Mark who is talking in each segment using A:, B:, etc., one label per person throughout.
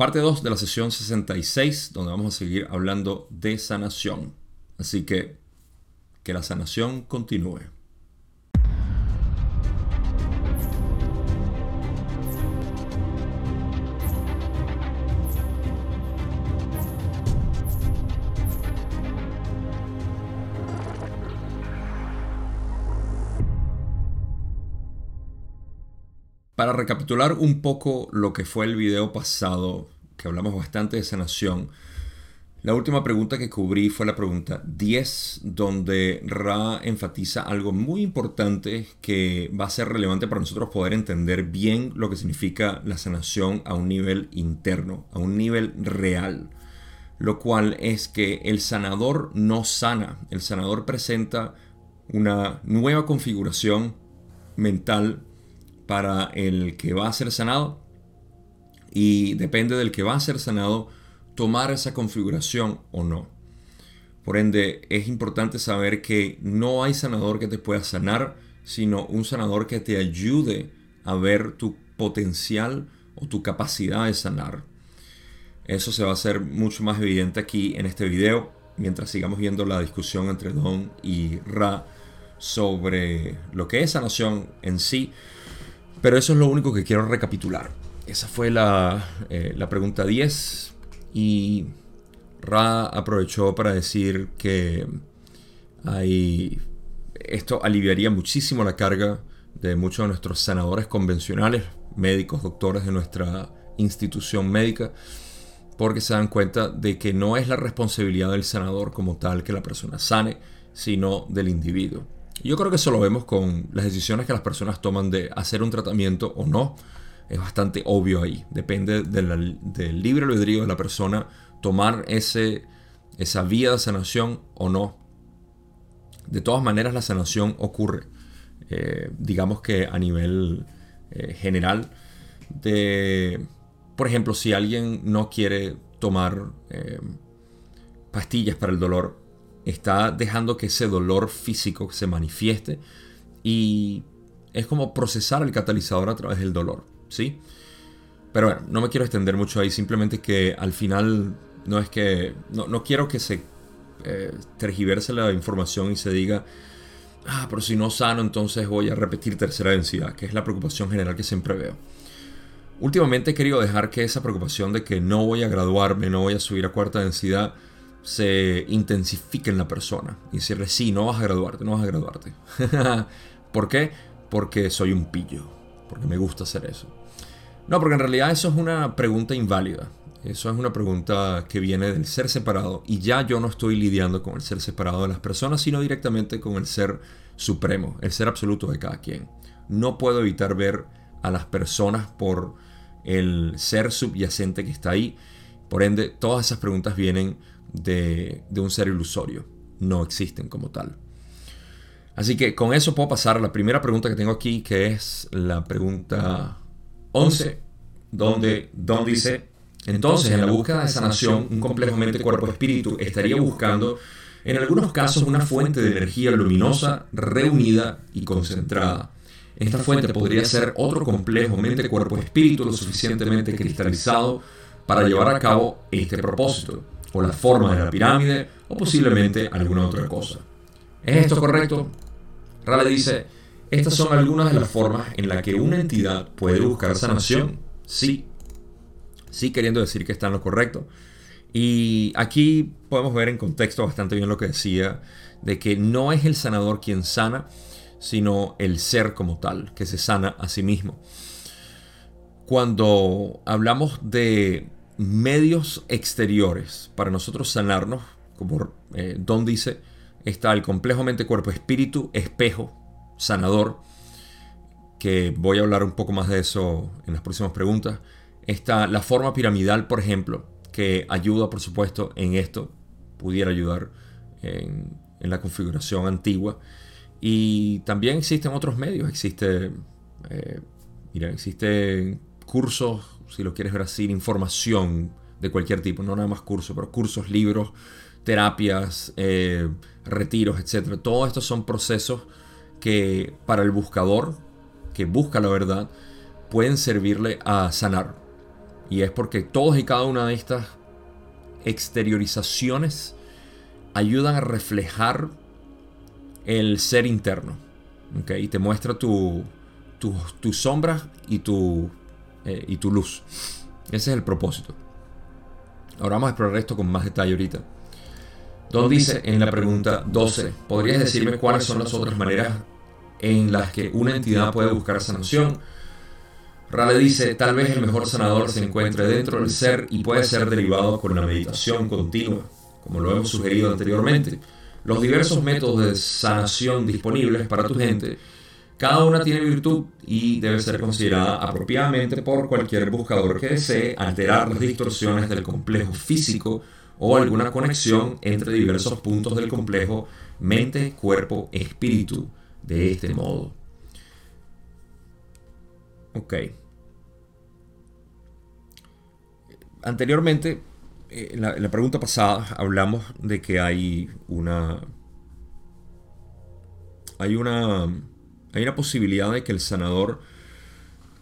A: parte 2 de la sesión 66, donde vamos a seguir hablando de sanación. Así que que la sanación continúe. Para recapitular un poco lo que fue el video pasado, que hablamos bastante de sanación, la última pregunta que cubrí fue la pregunta 10, donde Ra enfatiza algo muy importante que va a ser relevante para nosotros poder entender bien lo que significa la sanación a un nivel interno, a un nivel real. Lo cual es que el sanador no sana, el sanador presenta una nueva configuración mental para el que va a ser sanado y depende del que va a ser sanado tomar esa configuración o no. Por ende, es importante saber que no hay sanador que te pueda sanar, sino un sanador que te ayude a ver tu potencial o tu capacidad de sanar. Eso se va a hacer mucho más evidente aquí en este video, mientras sigamos viendo la discusión entre Don y Ra sobre lo que es sanación en sí. Pero eso es lo único que quiero recapitular. Esa fue la, eh, la pregunta 10 y Ra aprovechó para decir que esto aliviaría muchísimo la carga de muchos de nuestros sanadores convencionales, médicos, doctores de nuestra institución médica, porque se dan cuenta de que no es la responsabilidad del sanador como tal que la persona sane, sino del individuo. Yo creo que eso lo vemos con las decisiones que las personas toman de hacer un tratamiento o no. Es bastante obvio ahí. Depende del libre albedrío de la persona tomar ese, esa vía de sanación o no. De todas maneras, la sanación ocurre. Eh, digamos que a nivel eh, general. De, por ejemplo, si alguien no quiere tomar eh, pastillas para el dolor, está dejando que ese dolor físico se manifieste y es como procesar el catalizador a través del dolor, ¿sí? Pero bueno, no me quiero extender mucho ahí, simplemente que al final no es que, no, quiero que se eh, tergiverse la información y se diga, ah, pero si no sano entonces voy a repetir tercera densidad, que es la preocupación general que siempre veo. Últimamente he querido dejar que esa preocupación de que no voy a graduarme, no voy a subir a cuarta densidad, se intensifique en la persona y decirle, sí, no vas a graduarte, no vas a graduarte. ¿Por qué? Porque soy un pillo, porque me gusta hacer eso. No, porque en realidad eso es una pregunta inválida. Eso es una pregunta que viene del ser separado y ya yo no estoy lidiando con el ser separado de las personas, sino directamente con el ser supremo, el ser absoluto de cada quien. No puedo evitar ver a las personas por el ser subyacente que está ahí. Por ende, todas esas preguntas vienen de, un ser ilusorio. No existen como tal. Así que con eso puedo pasar a la primera pregunta que tengo aquí, que es la pregunta 11, donde Don dice, entonces en la búsqueda de sanación, un complejo mente-cuerpo-espíritu estaría buscando, en algunos casos, una fuente de energía luminosa, reunida y concentrada. Esta fuente podría ser otro complejo mente-cuerpo-espíritu lo suficientemente cristalizado para llevar a cabo este propósito o la forma de la pirámide, o posiblemente alguna otra cosa. ¿Es esto correcto? Rale dice, estas son algunas de las formas en las que una entidad puede buscar sanación. Sí. Sí, queriendo decir que está en lo correcto. Y aquí podemos ver en contexto bastante bien lo que decía, de que no es el sanador quien sana, sino el ser como tal, que se sana a sí mismo. Cuando hablamos de medios exteriores para nosotros sanarnos, como eh, Don dice, está el complejo mente, cuerpo, espíritu, espejo, sanador, que voy a hablar un poco más de eso en las próximas preguntas. Está la forma piramidal, por ejemplo, que ayuda, por supuesto, en esto, pudiera ayudar en, la configuración antigua. Y también existen otros medios, existe, eh, mira, existen cursos si lo quieres ver así, información de cualquier tipo, no nada más cursos, pero cursos, libros, terapias, eh, retiros, etc. Todos estos son procesos que para el buscador, que busca la verdad, pueden servirle a sanar. Y es porque todas y cada una de estas exteriorizaciones ayudan a reflejar el ser interno. Y te muestra tus tu, sombras y tu, eh, y tu luz. Ese es el propósito. Ahora vamos a explorar esto con más detalle ahorita. Don dice en la pregunta 12, ¿podrías decirme cuáles son las otras maneras en las que una entidad puede buscar sanación? Rale dice, tal vez el mejor sanador se encuentre dentro del ser y puede ser derivado con la meditación continua, como lo hemos sugerido anteriormente. Los diversos métodos de sanación disponibles para tu gente, cada una tiene virtud y debe ser considerada apropiadamente por cualquier buscador que desee alterar las distorsiones del complejo físico o alguna conexión entre diversos puntos del complejo mente, cuerpo, espíritu, de este modo. Ok. Anteriormente, eh, en la, pregunta pasada, hablamos de que hay una. Hay una. Hay una posibilidad de que el sanador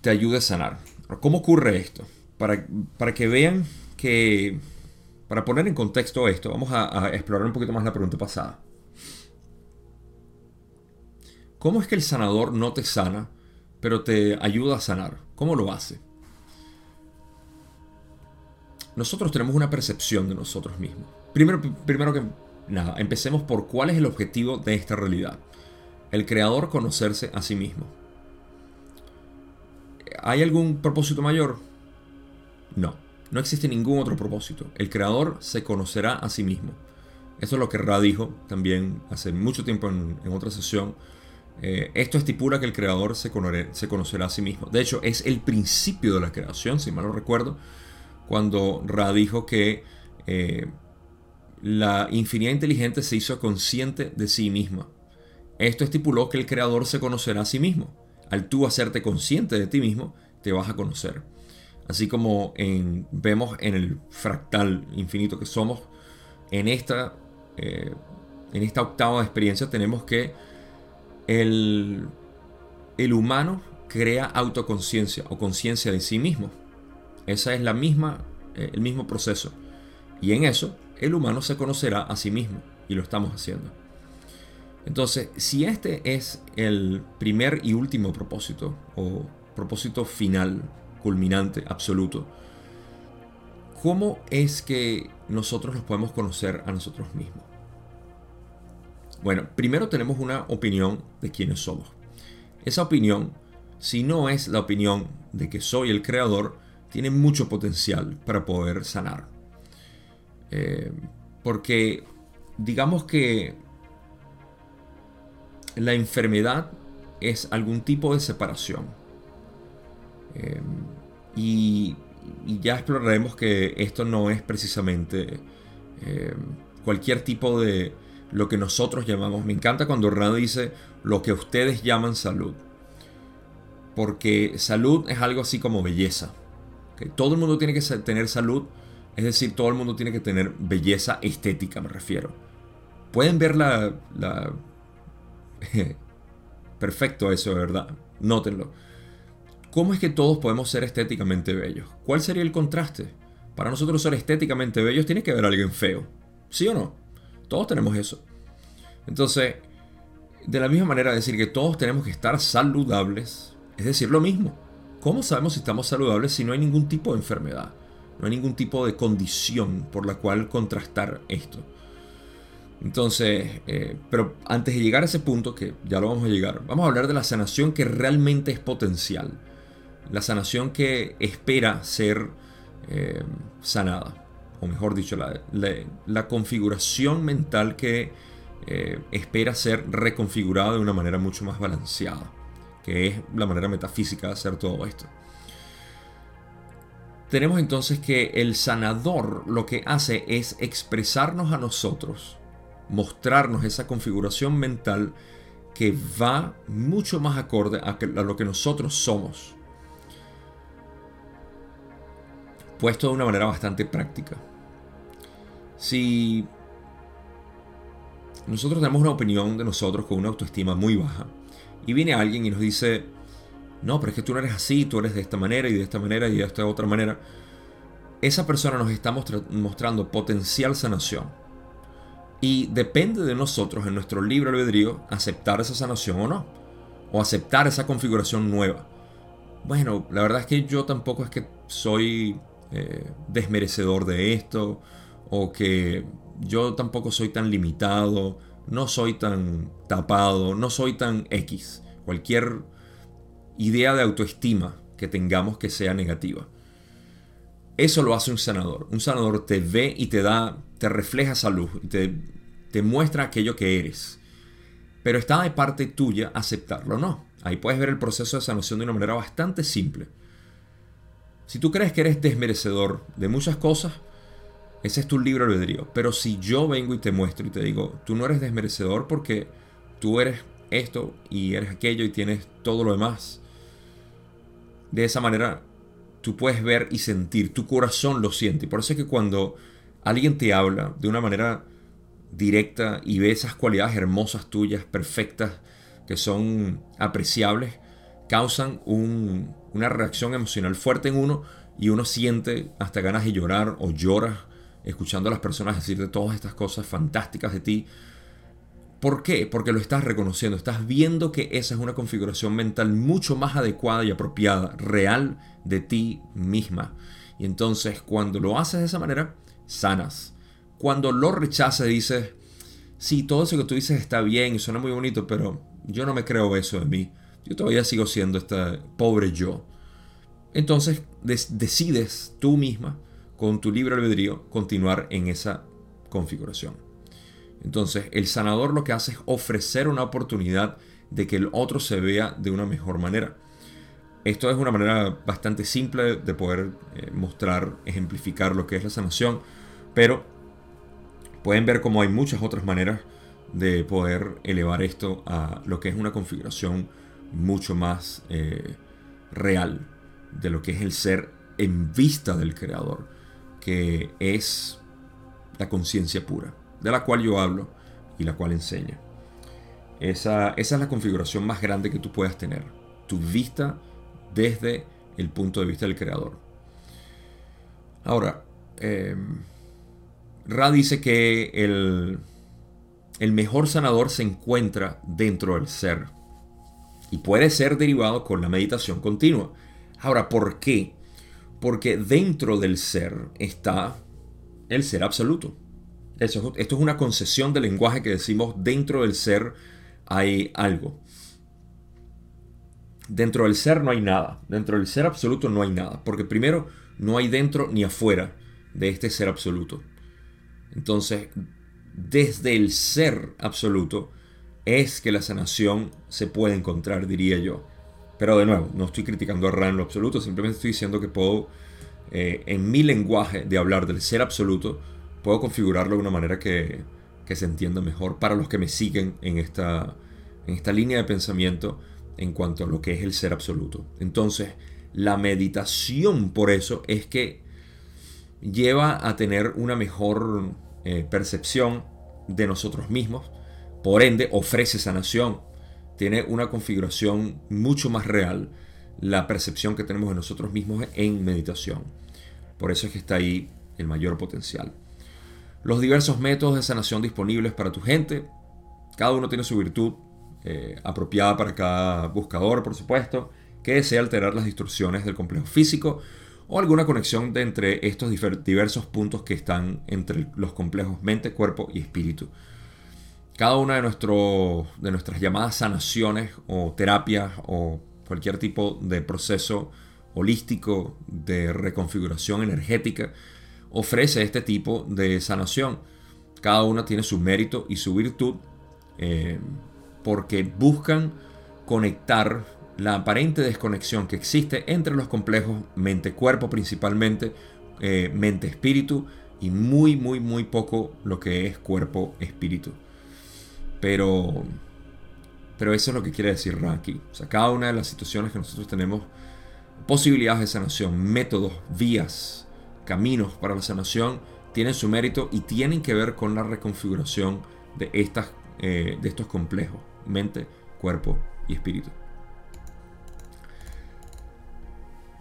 A: te ayude a sanar. ¿Cómo ocurre esto? Para, para que vean que para poner en contexto esto, vamos a, explorar un poquito más la pregunta pasada. ¿Cómo es que el sanador no te sana, pero te ayuda a sanar? ¿Cómo lo hace? Nosotros tenemos una percepción de nosotros mismos. Primero, primero que nada, empecemos por cuál es el objetivo de esta realidad. El creador conocerse a sí mismo. ¿Hay algún propósito mayor? No. No existe ningún otro propósito. El creador se conocerá a sí mismo. Eso es lo que Ra dijo también hace mucho tiempo en, otra sesión. Eh, esto estipula que el creador se, conocerá a sí mismo. De hecho, es el principio de la creación, si mal no recuerdo, cuando Ra dijo que eh, la infinidad inteligente se hizo consciente de sí misma. Esto estipuló que el creador se conocerá a sí mismo. Al tú hacerte consciente de ti mismo, te vas a conocer. Así como vemos en el fractal infinito que somos, en esta, eh, en esta octava experiencia tenemos que el, el humano crea autoconciencia o conciencia de sí mismo. Esa es la misma, eh, el mismo proceso. Y en eso el humano se conocerá a sí mismo y lo estamos haciendo. Entonces, si este es el primer y último propósito o propósito final culminante, absoluto. ¿Cómo es que nosotros nos podemos conocer a nosotros mismos? Bueno, primero tenemos una opinión de quiénes somos. Esa opinión, si no es la opinión de que soy el creador, tiene mucho potencial para poder sanar. Eh, porque digamos que la enfermedad es algún tipo de separación. Eh, y, ya exploraremos que esto no es precisamente eh, cualquier tipo de lo que nosotros llamamos. Me encanta cuando Rand dice lo que ustedes llaman salud. Porque salud es algo así como belleza. Todo el mundo tiene que tener salud. Es decir, todo el mundo tiene que tener belleza estética, me refiero. Pueden ver la Perfecto eso, verdad. Nótenlo ¿Cómo es que todos podemos ser estéticamente bellos? ¿Cuál sería el contraste? Para nosotros ser estéticamente bellos tiene que haber alguien feo. ¿Sí o no? Todos tenemos eso. Entonces, de la misma manera decir que todos tenemos que estar saludables, es decir, lo mismo. ¿Cómo sabemos si estamos saludables si no hay ningún tipo de enfermedad? No hay ningún tipo de condición por la cual contrastar esto. Entonces, eh, pero antes de llegar a ese punto, que ya lo vamos a llegar, vamos a hablar de la sanación que realmente es potencial la sanación que espera ser eh, sanada, o mejor dicho, la, configuración mental que eh, espera ser reconfigurada de una manera mucho más balanceada, que es la manera metafísica de hacer todo esto. Tenemos entonces que el sanador lo que hace es expresarnos a nosotros, mostrarnos esa configuración mental que va mucho más acorde a lo que nosotros somos puesto de una manera bastante práctica. Si nosotros tenemos una opinión de nosotros con una autoestima muy baja y viene alguien y nos dice, no, pero es que tú no eres así, tú eres de esta manera y de esta manera y de esta otra manera, esa persona nos está mostrando potencial sanación. Y depende de nosotros, en nuestro libre albedrío, aceptar esa sanación o no. O aceptar esa configuración nueva. Bueno, la verdad es que yo tampoco es que soy eh, desmerecedor de esto. O que yo tampoco soy tan limitado. No soy tan tapado. No soy tan X. Cualquier idea de autoestima que tengamos que sea negativa. Eso lo hace un sanador. Un sanador te ve y te da, te refleja esa luz te, te muestra aquello que eres. Pero está de parte tuya aceptarlo o no. Ahí puedes ver el proceso de sanación de una manera bastante simple. Si tú crees que eres desmerecedor de muchas cosas, ese es tu libre albedrío. Pero si yo vengo y te muestro y te digo, tú no eres desmerecedor porque tú eres esto y eres aquello y tienes todo lo demás. De esa manera tú puedes ver y sentir, tu corazón lo siente. Por eso es que cuando alguien te habla de una manera directa y ve esas cualidades hermosas tuyas, perfectas, que son apreciables, causan una reacción emocional fuerte en uno y uno siente hasta ganas de llorar o llora escuchando a las personas decir de todas estas cosas fantásticas de ti ¿Por qué? Porque lo estás reconociendo, estás viendo que esa es una configuración mental mucho más adecuada y apropiada, real de ti misma. Y entonces cuando lo haces de esa manera, sanas. Cuando lo rechazas dices, sí, todo eso que tú dices está bien y suena muy bonito, pero yo no me creo eso de mí. Yo todavía sigo siendo este pobre yo. Entonces decides tú misma, con tu libre albedrío, continuar en esa configuración. Entonces, el sanador lo que hace es ofrecer una oportunidad de que el otro se vea de una mejor manera. Esto es una manera bastante simple de poder eh, mostrar, ejemplificar lo que es la sanación, pero pueden ver cómo hay muchas otras maneras de poder elevar esto a lo que es una configuración mucho más eh, real de lo que es el ser en vista del creador, que es la conciencia pura de la cual yo hablo y la cual enseña. Esa, esa es la configuración más grande que tú puedas tener. Tu vista desde el punto de vista del creador. Ahora, eh, Ra dice que el, el mejor sanador se encuentra dentro del ser y puede ser derivado con la meditación continua. Ahora, ¿por qué? Porque dentro del ser está el ser absoluto esto es una concesión del lenguaje que decimos dentro del ser hay algo. Dentro del ser no hay nada. Dentro del ser absoluto no hay nada. Porque primero no hay dentro ni afuera de este ser absoluto. Entonces, desde el ser absoluto es que la sanación se puede encontrar, diría yo. Pero de nuevo, no estoy criticando a Ra en lo absoluto, simplemente estoy diciendo que puedo, eh, en mi lenguaje de hablar del ser absoluto, puedo configurarlo de una manera que, se entienda mejor para los que me siguen en esta, en esta línea de pensamiento en cuanto a lo que es el ser absoluto. Entonces, la meditación por eso es que lleva a tener una mejor eh, percepción de nosotros mismos, por ende ofrece sanación, tiene una configuración mucho más real la percepción que tenemos de nosotros mismos en meditación. Por eso es que está ahí el mayor potencial los diversos métodos de sanación disponibles para tu gente. Cada uno tiene su virtud eh, apropiada para cada buscador, por supuesto, que desea alterar las distorsiones del complejo físico o alguna conexión de entre estos diversos puntos que están entre los complejos mente, cuerpo y espíritu. Cada una de, de nuestras llamadas sanaciones o terapias o cualquier tipo de proceso holístico de reconfiguración energética ofrece este tipo de sanación. Cada una tiene su mérito y su virtud eh, porque buscan conectar la aparente desconexión que existe entre los complejos mente-cuerpo principalmente, eh, mente-espíritu y muy, muy, muy poco lo que es cuerpo-espíritu. Pero, pero eso es lo que quiere decir Raki. O sea, cada una de las situaciones que nosotros tenemos, posibilidades de sanación, métodos, vías, caminos para la sanación tienen su mérito y tienen que ver con la reconfiguración de, estas, eh, de estos complejos, mente, cuerpo y espíritu.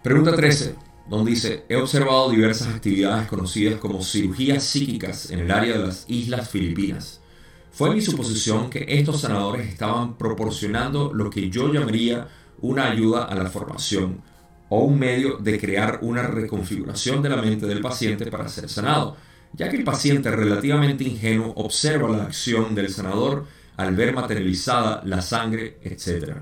A: Pregunta 13. donde dice, he observado diversas actividades conocidas como cirugías psíquicas en el área de las Islas Filipinas. Fue mi suposición que estos sanadores estaban proporcionando lo que yo llamaría una ayuda a la formación o un medio de crear una reconfiguración de la mente del paciente para ser sanado, ya que el paciente relativamente ingenuo observa la acción del sanador al ver materializada la sangre, etc.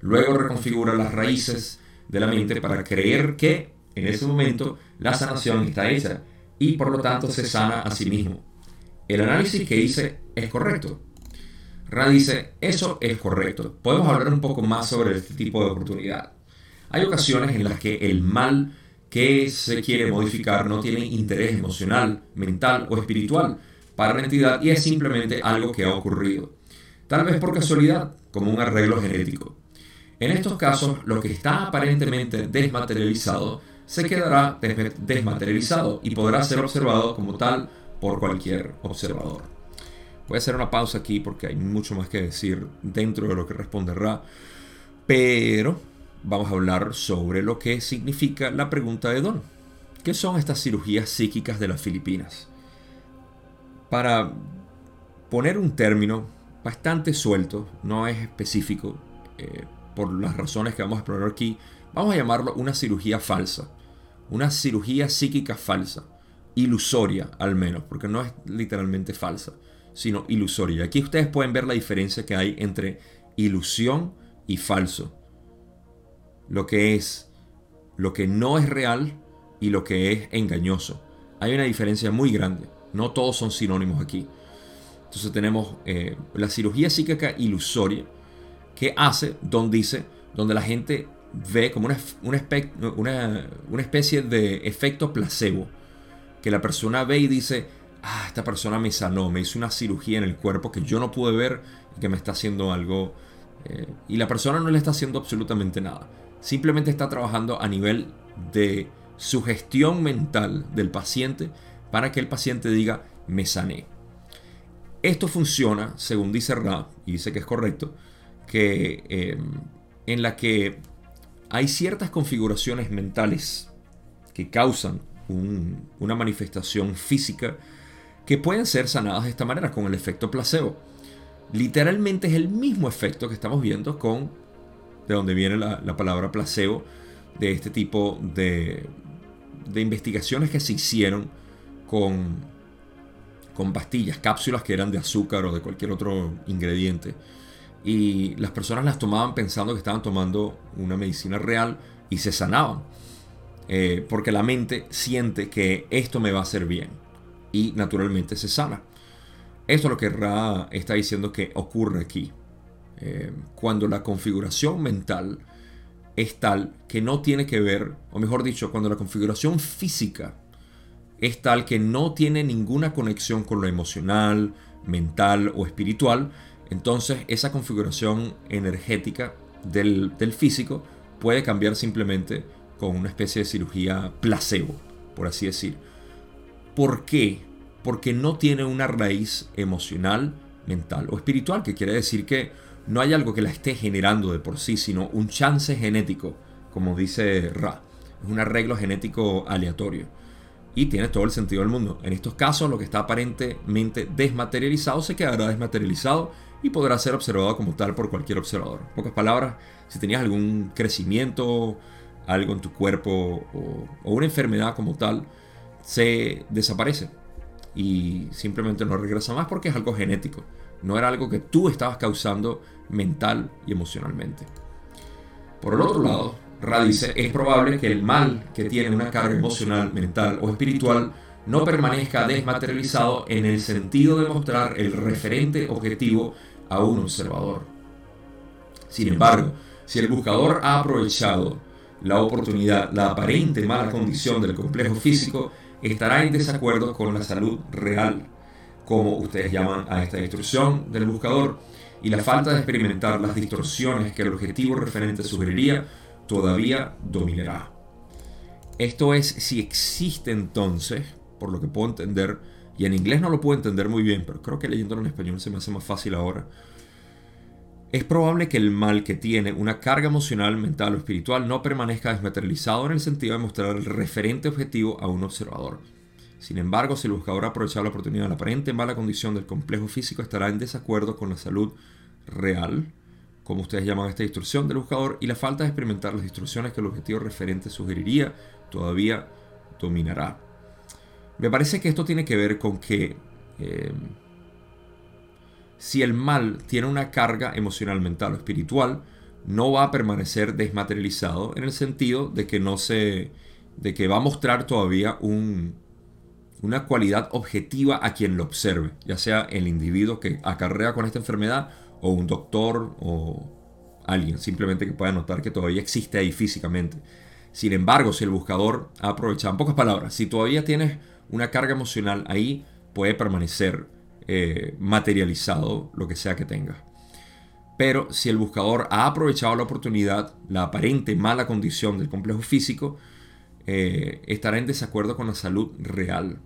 A: Luego reconfigura las raíces de la mente para creer que en ese momento la sanación está hecha y por lo tanto se sana a sí mismo. El análisis que hice es correcto. Ra dice, eso es correcto. Podemos hablar un poco más sobre este tipo de oportunidad. Hay ocasiones en las que el mal que se quiere modificar no tiene interés emocional, mental o espiritual para la entidad y es simplemente algo que ha ocurrido. Tal vez por casualidad, como un arreglo genético. En estos casos, lo que está aparentemente desmaterializado se quedará desmaterializado y podrá ser observado como tal por cualquier observador. Voy a hacer una pausa aquí porque hay mucho más que decir dentro de lo que responderá, pero vamos a hablar sobre lo que significa la pregunta de Don. ¿Qué son estas cirugías psíquicas de las Filipinas? Para poner un término bastante suelto, no es específico, eh, por las razones que vamos a explorar aquí, vamos a llamarlo una cirugía falsa, una cirugía psíquica falsa, ilusoria al menos, porque no es literalmente falsa, sino ilusoria. Aquí ustedes pueden ver la diferencia que hay entre ilusión y falso lo que es, lo que no es real y lo que es engañoso. Hay una diferencia muy grande. No todos son sinónimos aquí. Entonces tenemos eh, la cirugía psíquica ilusoria que hace, donde dice, donde la gente ve como una, una, una, especie de efecto placebo. Que la persona ve y dice, ah, esta persona me sanó, me hizo una cirugía en el cuerpo que yo no pude ver y que me está haciendo algo. Eh, y la persona no le está haciendo absolutamente nada simplemente está trabajando a nivel de sugestión mental del paciente para que el paciente diga me sané. Esto funciona, según dice Ra, y dice que es correcto, que em, en la que hay ciertas configuraciones mentales que causan una manifestación física que pueden ser sanadas de esta manera con el efecto placebo. Literalmente es el mismo efecto que estamos viendo con de donde viene la, palabra placebo, de este tipo de, de, investigaciones que se hicieron con, con pastillas, cápsulas que eran de azúcar o de cualquier otro ingrediente. Y las personas las tomaban pensando que estaban tomando una medicina real y se sanaban. Eh, porque la mente siente que esto me va a hacer bien. Y naturalmente se sana. Esto es lo que Ra está diciendo que ocurre aquí. Eh, cuando la configuración mental es tal que no tiene que ver, o mejor dicho, cuando la configuración física es tal que no tiene ninguna conexión con lo emocional, mental o espiritual, entonces esa configuración energética del, del físico puede cambiar simplemente con una especie de cirugía placebo, por así decir. ¿Por qué? Porque no tiene una raíz emocional, mental o espiritual, que quiere decir que no hay algo que la esté generando de por sí, sino un chance genético, como dice Ra. Es un arreglo genético aleatorio. Y tiene todo el sentido del mundo. En estos casos, lo que está aparentemente desmaterializado se quedará desmaterializado y podrá ser observado como tal por cualquier observador. En pocas palabras, si tenías algún crecimiento, algo en tu cuerpo o, o una enfermedad como tal, se desaparece y simplemente no regresa más porque es algo genético. No era algo que tú estabas causando mental y emocionalmente. Por el otro lado, Ra dice, es probable que el mal que tiene una carga emocional, mental o espiritual no permanezca desmaterializado en el sentido de mostrar el referente objetivo a un observador. Sin embargo, si el buscador ha aprovechado la oportunidad, la aparente mala condición del complejo físico, estará en desacuerdo con la salud real como ustedes llaman a esta distorsión del buscador, y la falta de experimentar las distorsiones que el objetivo referente sugeriría todavía dominará. Esto es si existe entonces, por lo que puedo entender, y en inglés no lo puedo entender muy bien, pero creo que leyéndolo en español se me hace más fácil ahora. es probable que el mal que tiene una carga emocional, mental o espiritual no permanezca desmaterializado en el sentido de mostrar el referente objetivo a un observador. Sin embargo, si el buscador ha aprovechado la oportunidad la aparente mala condición del complejo físico, estará en desacuerdo con la salud real, como ustedes llaman esta distorsión del buscador, y la falta de experimentar las distorsiones que el objetivo referente sugeriría todavía dominará. Me parece que esto tiene que ver con que eh, si el mal tiene una carga emocional, mental o espiritual, no va a permanecer desmaterializado en el sentido de que no se de que va a mostrar todavía un, una cualidad objetiva a quien lo observe, ya sea el individuo que acarrea con esta enfermedad o un doctor o alguien, simplemente que pueda notar que todavía existe ahí físicamente. Sin embargo, si el buscador ha aprovechado, en pocas palabras, si todavía tienes una carga emocional ahí, puede permanecer eh, materializado lo que sea que tenga. Pero si el buscador ha aprovechado la oportunidad, la aparente mala condición del complejo físico, eh, estará en desacuerdo con la salud real,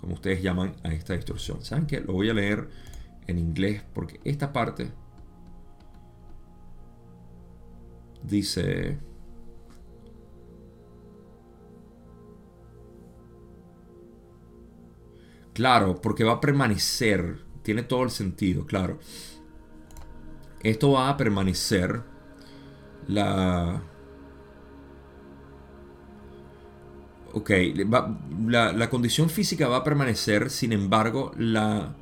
A: como ustedes llaman a esta distorsión. ¿Saben qué? Lo voy a leer en inglés porque esta parte dice... Claro, porque va a permanecer. Tiene todo el sentido, claro. Esto va a permanecer. La... Ok, la, condición física va a permanecer, sin embargo, la,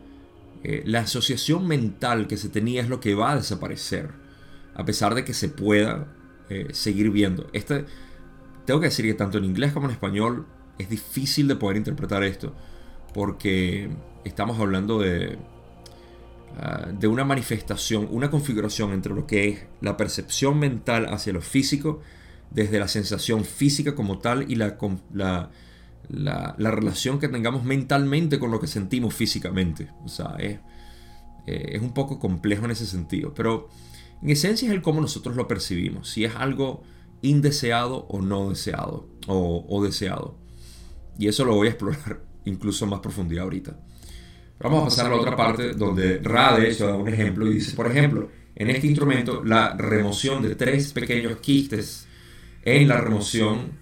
A: eh, la asociación mental que se tenía es lo que va a desaparecer, a pesar de que se pueda eh, seguir viendo. Este, tengo que decir que tanto en inglés como en español es difícil de poder interpretar esto porque estamos hablando de, ah, de una manifestación, una configuración entre lo que es la percepción mental hacia lo físico, desde la sensación física como tal y la, la, la, relación que tengamos mentalmente con lo que sentimos físicamente. O sea, es, eh, es un poco complejo en ese sentido, pero en esencia es el cómo nosotros lo percibimos, si es algo indeseado o no deseado, o, o deseado. Y eso lo voy a explorar incluso más profundidad ahorita. Vamos a pasar a la otra parte donde Ra de hecho da un ejemplo y dice, por ejemplo, en este instrumento la remoción de tres pequeños quistes en la remoción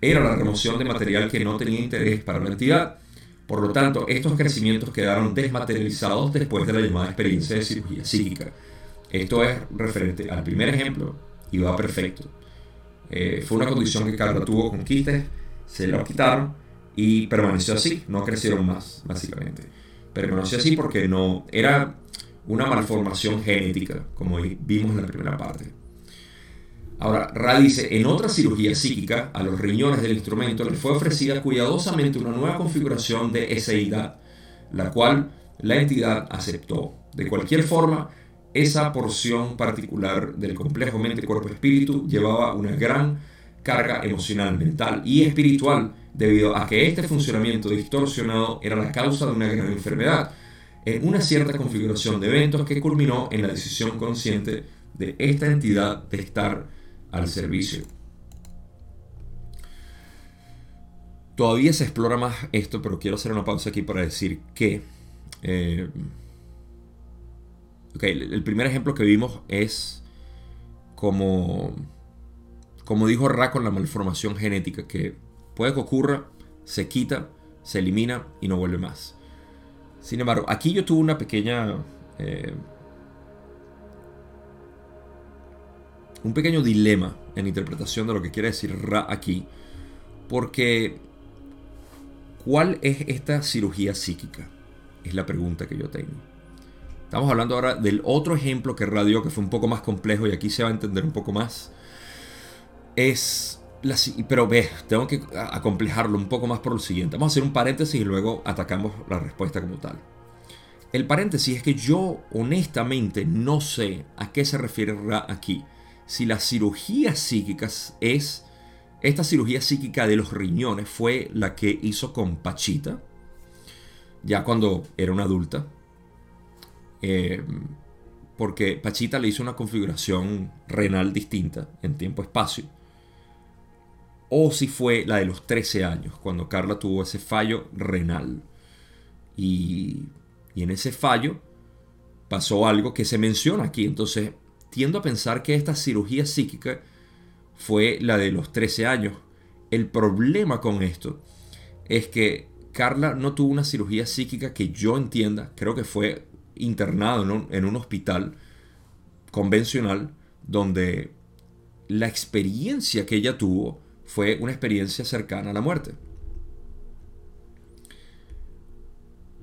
A: era la remoción de material que no tenía interés para la entidad. Por lo tanto, estos crecimientos quedaron desmaterializados después de la llamada experiencia de cirugía psíquica. Esto es referente al primer ejemplo y va perfecto. Eh, fue una condición que Carla tuvo con quistes, se lo quitaron y permaneció así, no crecieron más, básicamente. Permaneció así porque no era una malformación genética, como vimos en la primera parte. Ahora, Ra dice, en otra cirugía psíquica, a los riñones del instrumento le fue ofrecida cuidadosamente una nueva configuración de eseidad, la cual la entidad aceptó. De cualquier forma, esa porción particular del complejo mente-cuerpo-espíritu llevaba una gran carga emocional, mental y espiritual debido a que este funcionamiento distorsionado era la causa de una gran enfermedad, en una cierta configuración de eventos que culminó en la decisión consciente de esta entidad de estar al servicio. Todavía se explora más esto, pero quiero hacer una pausa aquí para decir que... Eh, el primer ejemplo que vimos es como, como dijo Ra con la malformación genética, que Puede que ocurra, se quita, se elimina y no vuelve más. Sin embargo, aquí yo tuve una pequeña... Eh, un pequeño dilema en interpretación de lo que quiere decir Ra aquí. Porque, ¿cuál es esta cirugía psíquica? Es la pregunta que yo tengo. Estamos hablando ahora del otro ejemplo que Ra dio, que fue un poco más complejo y aquí se va a entender un poco más. Es pero ve, tengo que acomplejarlo un poco más por lo siguiente. Vamos a hacer un paréntesis y luego atacamos la respuesta como tal. El paréntesis es que yo honestamente no sé a qué se refiere aquí. Si la cirugía psíquica es... Esta cirugía psíquica de los riñones fue la que hizo con Pachita, ya cuando era una adulta. Eh, porque Pachita le hizo una configuración renal distinta en tiempo-espacio o si fue la de los 13 años, cuando Carla tuvo ese fallo renal. Y, en ese fallo pasó algo que se menciona aquí. Entonces, tiendo a pensar que esta cirugía psíquica fue la de los 13 años. El problema con esto es que Carla no tuvo una cirugía psíquica que yo entienda, creo que fue internado en en un hospital convencional donde la experiencia que ella tuvo fue una experiencia cercana a la muerte.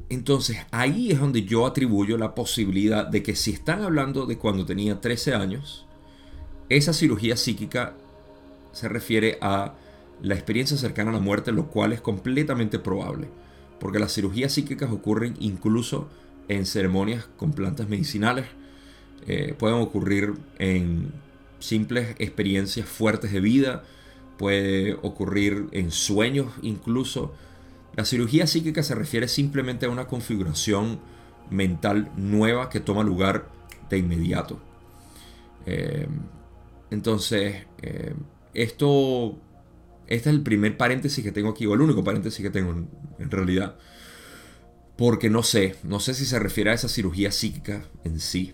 A: Entonces ahí es donde yo atribuyo la posibilidad de que si están hablando de cuando tenía 13 años, esa cirugía psíquica se refiere a la experiencia cercana a la muerte, lo cual es completamente probable, porque las cirugías psíquicas ocurren incluso en ceremonias con plantas medicinales, eh, pueden ocurrir en simples experiencias fuertes de vida, puede ocurrir en sueños incluso. La cirugía psíquica se refiere simplemente a una configuración mental nueva que toma lugar de inmediato. Eh, entonces, eh, esto, este es el primer paréntesis que tengo aquí, o el único paréntesis que tengo en, realidad. Porque no sé, no sé si se refiere a esa cirugía psíquica en sí.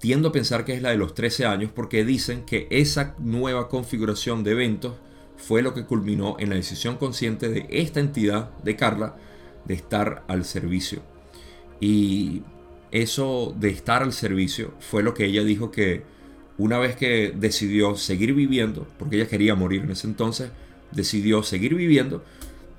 A: Tiendo a pensar que es la de los 13 años porque dicen que esa nueva configuración de eventos fue lo que culminó en la decisión consciente de esta entidad, de Carla, de estar al servicio. Y eso de estar al servicio fue lo que ella dijo que una vez que decidió seguir viviendo, porque ella quería morir en ese entonces, decidió seguir viviendo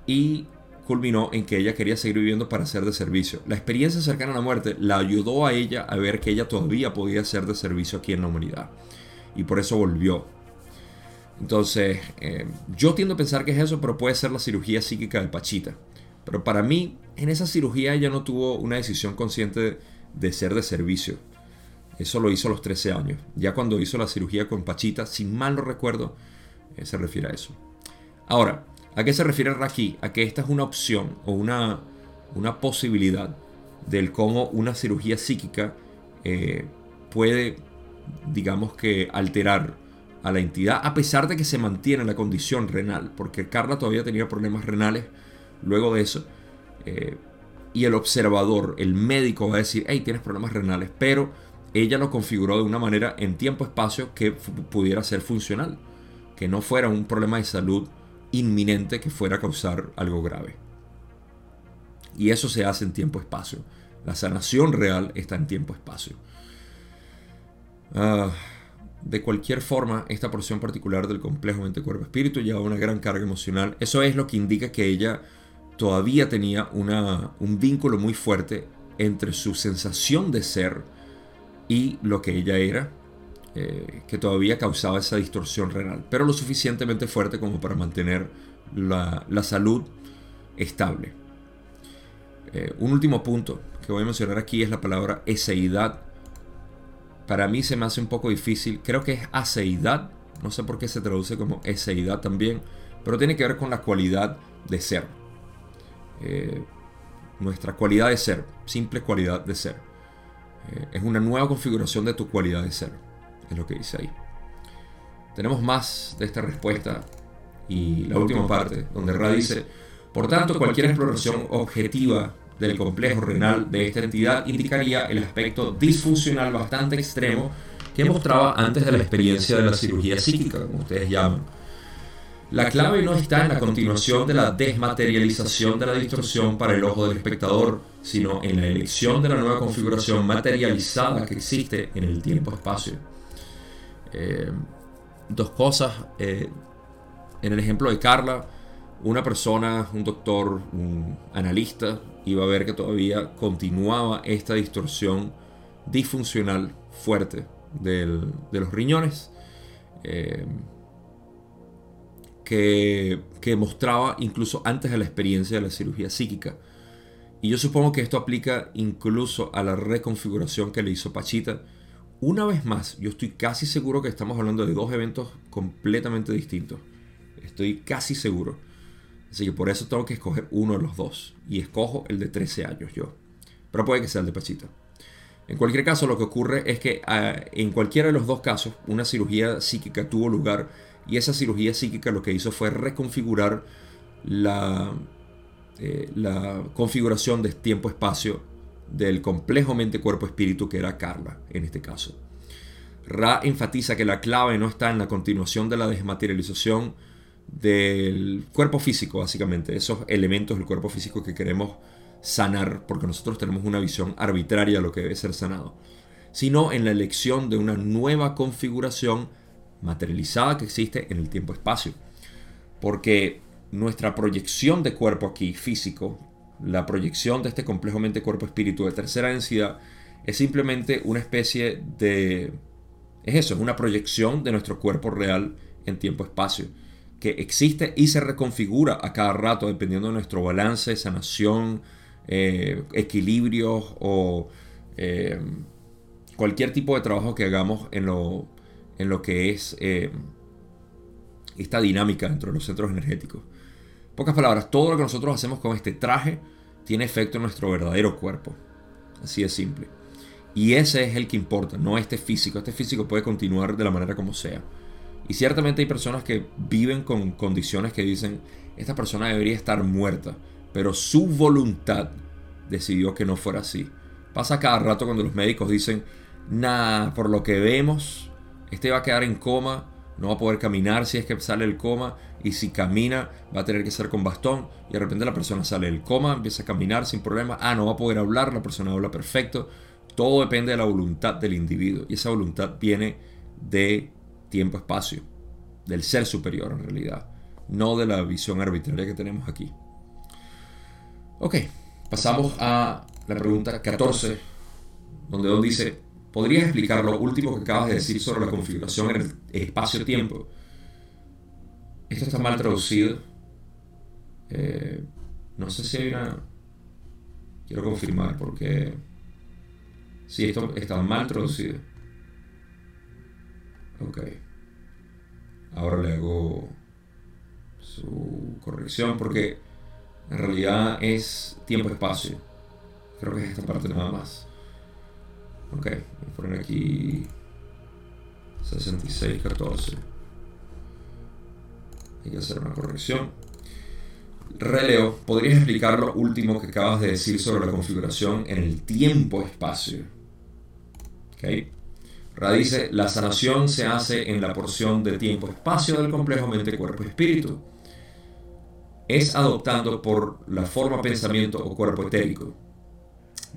A: y culminó en que ella quería seguir viviendo para ser de servicio. La experiencia cercana a la muerte la ayudó a ella a ver que ella todavía podía ser de servicio aquí en la humanidad. Y por eso volvió. Entonces, eh, yo tiendo a pensar que es eso, pero puede ser la cirugía psíquica de Pachita. Pero para mí, en esa cirugía ella no tuvo una decisión consciente de ser de servicio. Eso lo hizo a los 13 años. Ya cuando hizo la cirugía con Pachita, si mal no recuerdo, eh, se refiere a eso. Ahora, ¿a qué se refiere aquí? A que esta es una opción o una, una posibilidad del cómo una cirugía psíquica eh, puede, digamos que, alterar a la entidad, a pesar de que se mantiene la condición renal, porque Carla todavía tenía problemas renales luego de eso. Eh, y el observador, el médico va a decir, hey, tienes problemas renales, pero ella lo configuró de una manera en tiempo-espacio que pudiera ser funcional, que no fuera un problema de salud inminente que fuera a causar algo grave. Y eso se hace en tiempo-espacio. La sanación real está en tiempo-espacio. Ah, de cualquier forma, esta porción particular del complejo mente-cuerpo-espíritu lleva una gran carga emocional. Eso es lo que indica que ella todavía tenía una, un vínculo muy fuerte entre su sensación de ser, y lo que ella era, eh, que todavía causaba esa distorsión renal, pero lo suficientemente fuerte como para mantener la, salud estable. Eh, un último punto que voy a mencionar aquí es la palabra eseidad. Para mí se me hace un poco difícil, creo que es aceidad, no sé por qué se traduce como eseidad también, pero tiene que ver con la cualidad de ser. Eh, nuestra cualidad de ser, simple cualidad de ser. Eh, es una nueva configuración de tu cualidad de ser. Es lo que dice ahí. Tenemos más de esta respuesta y la última parte, donde Ra dice, por tanto, cualquier exploración objetiva del complejo renal de esta entidad indicaría el aspecto disfuncional bastante extremo que mostraba antes de la experiencia de la cirugía psíquica, como ustedes llaman la clave no está en la continuación de la desmaterialización de la distorsión para el ojo del espectador, sino en la elección de la nueva configuración materializada que existe en el tiempo-espacio. Eh, dos cosas. Eh, en el ejemplo de Carla, una persona, un doctor, un analista, iba a ver que todavía continuaba esta distorsión disfuncional fuerte de los riñones. Eh, que, mostraba incluso antes de la experiencia de la cirugía psíquica. Y yo supongo que esto aplica incluso a la reconfiguración que le hizo Pachita. Una vez más, yo estoy casi seguro que estamos hablando de dos eventos completamente distintos. Estoy casi seguro. Así que por eso tengo que escoger uno de los dos. Y escojo el de 13 años yo. Pero puede que sea el de Pachita. En cualquier caso, lo que ocurre es que ah, en cualquiera de los dos casos, una cirugía psíquica tuvo lugar y esa cirugía psíquica lo que hizo fue reconfigurar la, eh, la configuración de tiempo-espacio del complejo mente-cuerpo-espíritu que era Carla en este caso. Ra enfatiza que la clave no está en la continuación de la desmaterialización del cuerpo físico, básicamente, esos elementos del cuerpo físico que queremos sanar, porque nosotros tenemos una visión arbitraria de lo que debe ser sanado, sino en la elección de una nueva configuración materializada que existe en el tiempo-espacio. Porque nuestra proyección de cuerpo aquí, físico, la proyección de este complejo mente-cuerpo-espíritu de tercera densidad, es simplemente una especie de... Es eso, es una proyección de nuestro cuerpo real en tiempo-espacio, que existe y se reconfigura a cada rato dependiendo de nuestro balance, sanación, eh, equilibrios o eh, cualquier tipo de trabajo que hagamos en lo, en lo que es eh, esta dinámica dentro de los centros energéticos. pocas palabras, todo lo que nosotros hacemos con este traje tiene efecto en nuestro verdadero cuerpo. Así de simple. Y ese es el que importa, no este físico. Este físico puede continuar de la manera como sea. Y ciertamente hay personas que viven con condiciones que dicen, esta persona debería estar muerta, pero su voluntad decidió que no fuera así. Pasa cada rato cuando los médicos dicen, nada, por lo que vemos, este va a quedar en coma, no va a poder caminar si es que sale el coma, y si camina va a tener que ser con bastón, y de repente la persona sale del coma, empieza a caminar sin problema, ah, no va a poder hablar, la persona habla perfecto, todo depende de la voluntad del individuo, y esa voluntad viene de tiempo-espacio, del ser superior en realidad, no de la visión arbitraria que tenemos aquí. Ok, pasamos a la pregunta 14, donde Don dice, ¿podrías explicar lo último que acabas de decir sobre la configuración en el espacio-tiempo? Esto está mal traducido. Eh, no sé si hay una... Quiero confirmar porque... Sí, esto está mal traducido. Ok. Ahora le hago su corrección porque en realidad es tiempo-espacio. Creo que es esta parte nada más. Ok, voy a poner aquí 6614. Hay que hacer una corrección. Releo, ¿podrías explicar lo último que acabas de decir sobre la configuración en el tiempo-espacio? Ok. Radice, la sanación se hace en la porción de tiempo-espacio del complejo mente-cuerpo-espíritu. Es adoptando por la forma pensamiento o cuerpo etérico.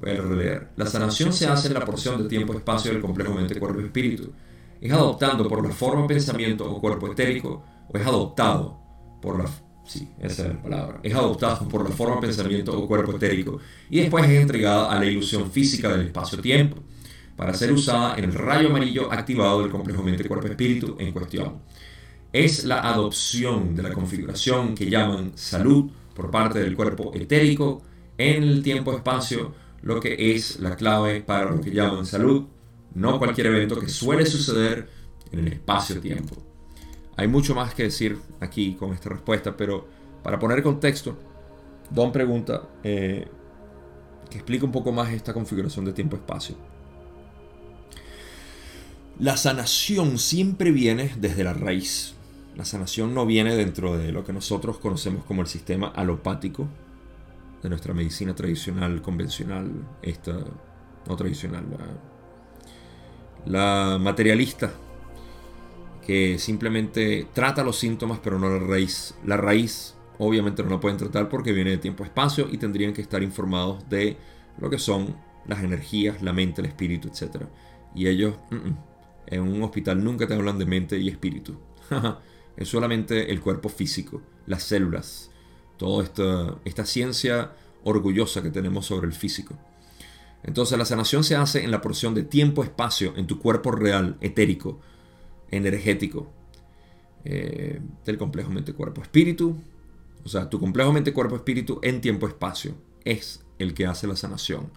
A: Voy a releer. La sanación se hace en la porción de tiempo-espacio del complejo mente-cuerpo-espíritu. Es adoptando por la forma pensamiento o cuerpo etérico o es adoptado por la Sí, esa es la palabra. Es adoptado por la forma pensamiento o cuerpo etérico y después es entregada a la ilusión física del espacio-tiempo para ser usada en el rayo amarillo activado del complejo mente-cuerpo-espíritu en cuestión. Es la adopción de la configuración que llaman salud por parte del cuerpo etérico en el tiempo-espacio lo que es la clave para lo que llaman salud, no cualquier evento que suele suceder en el espacio-tiempo. Hay mucho más que decir aquí con esta respuesta, pero para poner contexto, Don pregunta eh, que explique un poco más esta configuración de tiempo-espacio. La sanación siempre viene desde la raíz. La sanación no viene dentro de lo que nosotros conocemos como el sistema alopático de nuestra medicina tradicional, convencional, esta no tradicional, la, materialista, que simplemente trata los síntomas pero no la raíz. La raíz obviamente no la pueden tratar porque viene de tiempo-espacio y tendrían que estar informados de lo que son las energías, la mente, el espíritu, etc. Y ellos... Mm, mm, en un hospital nunca te hablan de mente y espíritu. es solamente el cuerpo físico, las células, toda esta, esta ciencia orgullosa que tenemos sobre el físico. Entonces la sanación se hace en la porción de tiempo-espacio en tu cuerpo real, etérico, energético, eh, del complejo mente-cuerpo-espíritu. O sea, tu complejo mente-cuerpo-espíritu en tiempo-espacio es el que hace la sanación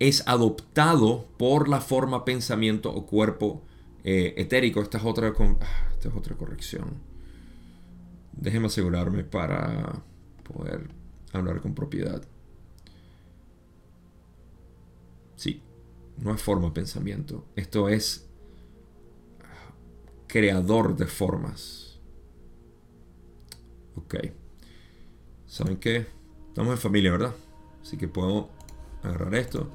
A: es adoptado por la forma pensamiento o cuerpo eh, etérico. Esta es, otra ah, esta es otra corrección. Déjeme asegurarme para poder hablar con propiedad. Sí, no es forma pensamiento. Esto es creador de formas. Ok. ¿Saben qué? Estamos en familia, ¿verdad? Así que puedo agarrar esto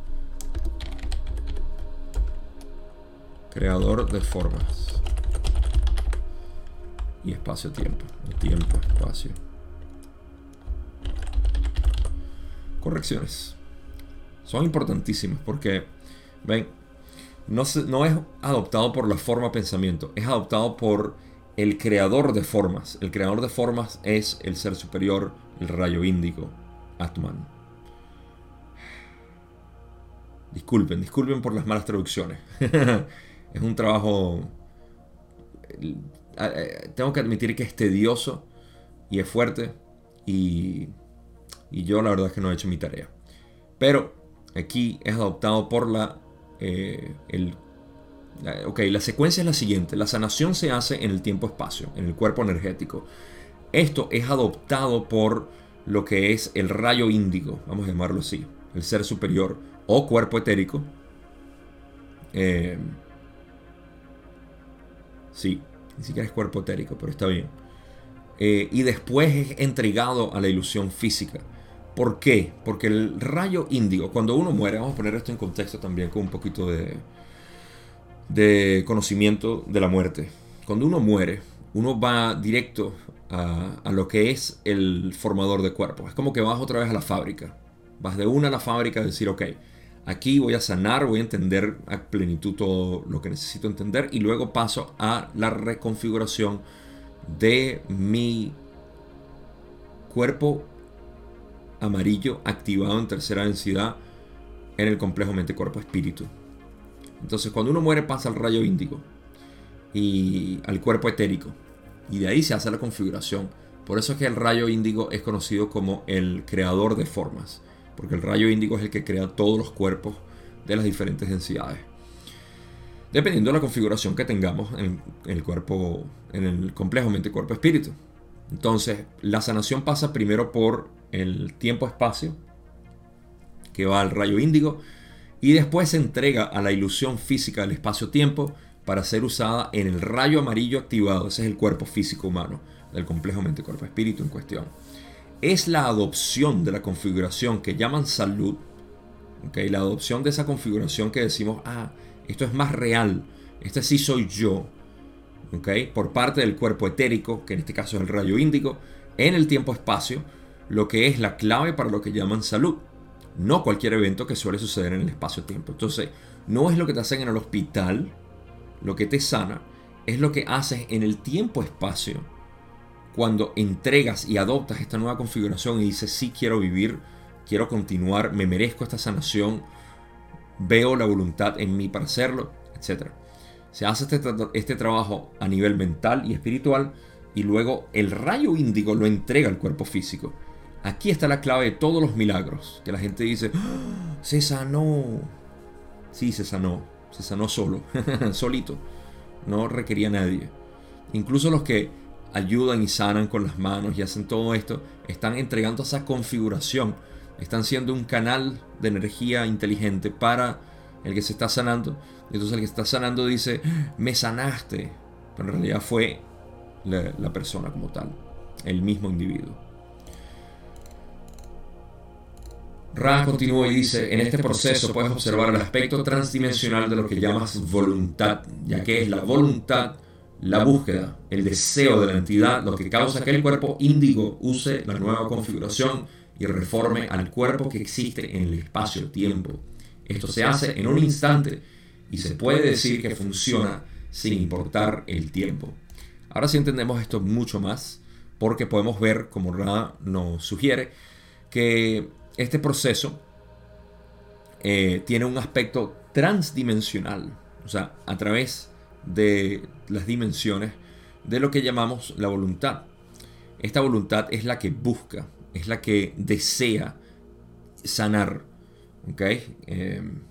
A: Creador de formas. Y espacio-tiempo. Tiempo, espacio. Correcciones. Son importantísimas porque, ven, no, no es adoptado por la forma pensamiento, es adoptado por el creador de formas. El creador de formas es el ser superior, el rayo índigo, Atman. Disculpen, disculpen por las malas traducciones. es un trabajo... Tengo que admitir que es tedioso y es fuerte y, y yo la verdad es que no he hecho mi tarea. Pero aquí es adoptado por la... Eh, el, ok, la secuencia es la siguiente. La sanación se hace en el tiempo-espacio, en el cuerpo energético. Esto es adoptado por lo que es el rayo índigo, vamos a llamarlo así, el ser superior o cuerpo etérico. Eh, sí, ni siquiera es cuerpo etérico, pero está bien. Eh, y después es entregado a la ilusión física. ¿Por qué? Porque el rayo índigo, cuando uno muere, vamos a poner esto en contexto también con un poquito de, de conocimiento de la muerte. Cuando uno muere, uno va directo a, a, lo que es el formador de cuerpo. Es como que vas otra vez a la fábrica. Vas de una a la fábrica a decir, ok, aquí voy a sanar, voy a entender a plenitud todo lo que necesito entender y luego paso a la reconfiguración de mi cuerpo amarillo activado en tercera densidad en el complejo mente-cuerpo-espíritu. Entonces cuando uno muere pasa al rayo índigo y al cuerpo etérico. Y de ahí se hace la configuración. Por eso es que el rayo índigo es conocido como el creador de formas. Porque el rayo índigo es el que crea todos los cuerpos de las diferentes densidades. Dependiendo de la configuración que tengamos en, el cuerpo, en el complejo mente-cuerpo-espíritu. Entonces, la sanación pasa primero por el tiempo-espacio, que va al rayo índigo, y después se entrega a la ilusión física del espacio-tiempo para ser usada en el rayo amarillo activado, ese es el cuerpo físico humano, del complejo mente-cuerpo-espíritu en cuestión. Es la adopción de la configuración que llaman salud, ¿okay? la adopción de esa configuración que decimos, ah, esto es más real, este sí soy yo, ¿okay? por parte del cuerpo etérico, que en este caso es el rayo índico, en el tiempo-espacio, lo que es la clave para lo que llaman salud. No cualquier evento que suele suceder en el espacio-tiempo. Entonces, no es lo que te hacen en el hospital, lo que te sana, es lo que haces en el tiempo-espacio cuando entregas y adoptas esta nueva configuración y dices, sí quiero vivir, quiero continuar, me merezco esta sanación, veo la voluntad en mí para hacerlo, etc. Se hace este, este trabajo a nivel mental y espiritual y luego el rayo índigo lo entrega al cuerpo físico. Aquí está la clave de todos los milagros. Que la gente dice, ¡Ah! se sanó. Sí, se sanó. Se sanó solo, solito. No requería nadie. Incluso los que ayudan y sanan con las manos y hacen todo esto, están entregando esa configuración. Están siendo un canal de energía inteligente para el que se está sanando. Entonces el que está sanando dice, me sanaste. Pero en realidad fue la, la persona como tal, el mismo individuo. Ra continúa y dice, en este proceso puedes observar el aspecto transdimensional de lo que llamas voluntad, ya que es la voluntad, la búsqueda, el deseo de la entidad, lo que causa que el cuerpo índigo use la nueva configuración y reforme al cuerpo que existe en el espacio-tiempo. Esto se hace en un instante y se puede decir que funciona sin importar el tiempo. Ahora sí entendemos esto mucho más porque podemos ver, como Ra nos sugiere, que este proceso eh, tiene un aspecto transdimensional, o sea, a través de las dimensiones de lo que llamamos la voluntad. Esta voluntad es la que busca, es la que desea sanar. Em,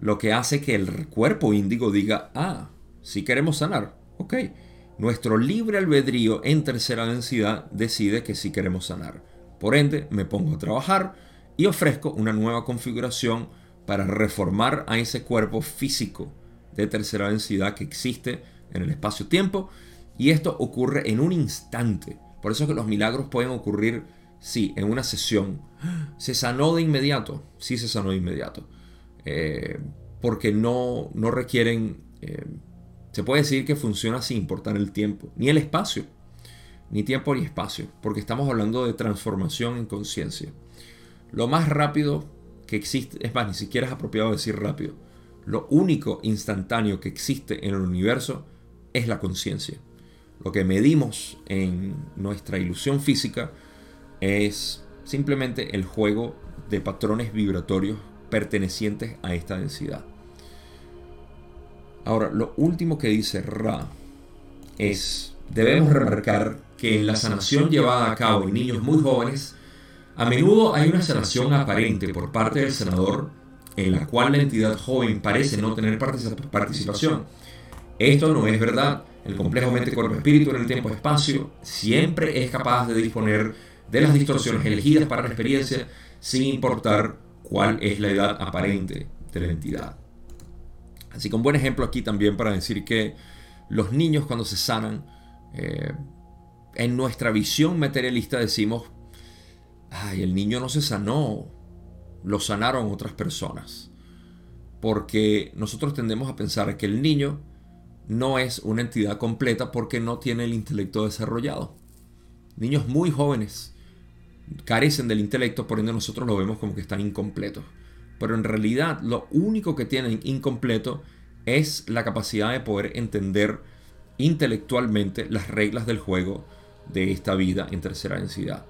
A: lo que hace que el cuerpo índigo diga, ah, si queremos sanar, ok. Nuestro libre albedrío en tercera densidad decide que sí queremos sanar. Por ende, me pongo a trabajar y ofrezco una nueva configuración para reformar a ese cuerpo físico de tercera densidad que existe en el espacio-tiempo. Y esto ocurre en un instante. Por eso es que los milagros pueden ocurrir, sí, en una sesión. ¿Se sanó de inmediato? Sí, se sanó de inmediato. Eh, porque no, no requieren Eh, se puede decir que funciona sin importar el tiempo, ni el espacio, ni tiempo ni espacio, porque estamos hablando de transformación en conciencia. Lo más rápido que existe, es más, ni siquiera es apropiado decir rápido, lo único instantáneo que existe en el universo es la conciencia. Lo que medimos en nuestra ilusión física es simplemente el juego de patrones vibratorios pertenecientes a esta densidad. Ahora, lo último que dice Ra es, debemos remarcar que en la sanación llevada a cabo en niños muy jóvenes, a menudo hay una sanación aparente por parte del sanador en la cual la entidad joven parece no tener participación. Esto no es verdad. El complejo mente-cuerpo-espíritu en el tiempo-espacio siempre es capaz de disponer de las distorsiones elegidas para la experiencia sin importar cuál es la edad aparente de la entidad. Así que un buen ejemplo aquí también para decir que los niños cuando se sanan, eh, en nuestra visión materialista decimos, ay, el niño no se sanó, lo sanaron otras personas. Porque nosotros tendemos a pensar que el niño no es una entidad completa porque no tiene el intelecto desarrollado. Niños muy jóvenes carecen del intelecto, por ende nosotros lo vemos como que están incompletos. Pero en realidad lo único que tienen incompleto es la capacidad de poder entender intelectualmente las reglas del juego de esta vida en tercera densidad.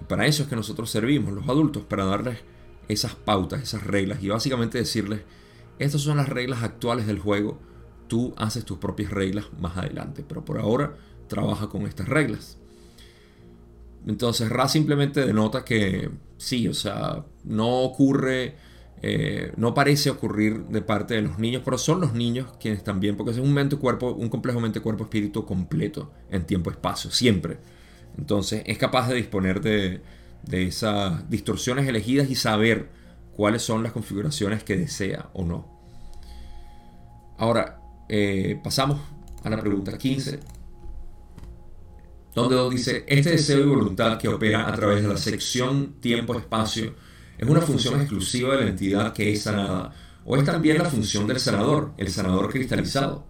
A: Y para eso es que nosotros servimos, los adultos, para darles esas pautas, esas reglas y básicamente decirles, estas son las reglas actuales del juego, tú haces tus propias reglas más adelante, pero por ahora trabaja con estas reglas. Entonces Ra simplemente denota que sí, o sea, no ocurre, eh, no parece ocurrir de parte de los niños, pero son los niños quienes también, porque es un mente cuerpo, un complejo mente cuerpo espíritu completo en tiempo espacio, siempre. Entonces es capaz de disponer de, de esas distorsiones elegidas y saber cuáles son las configuraciones que desea o no. Ahora, eh, pasamos a la pregunta 15 donde dice, este deseo y voluntad que opera a través de la sección tiempo-espacio es una función exclusiva de la entidad que es sanada, o es también la función del sanador, el sanador cristalizado.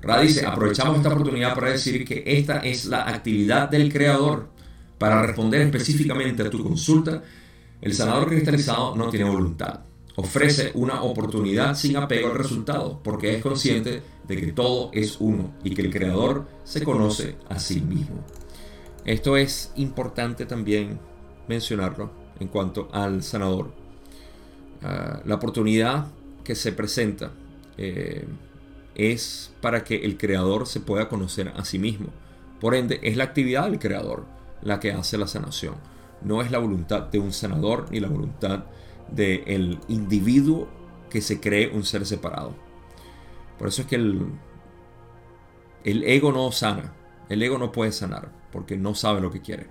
A: Ra dice, aprovechamos esta oportunidad para decir que esta es la actividad del creador. Para responder específicamente a tu consulta, el sanador cristalizado no tiene voluntad. Ofrece una oportunidad sin apego al resultado, porque es consciente de que todo es uno y que el creador se conoce a sí mismo. Esto es importante también mencionarlo en cuanto al sanador. Ah, la oportunidad que se presenta eh, es para que el creador se pueda conocer a sí mismo. Por ende, es la actividad del creador la que hace la sanación. No es la voluntad de un sanador ni la voluntad del individuo que se cree un ser separado. Por eso es que el, el ego no sana, el ego no puede sanar, porque no sabe lo que quiere.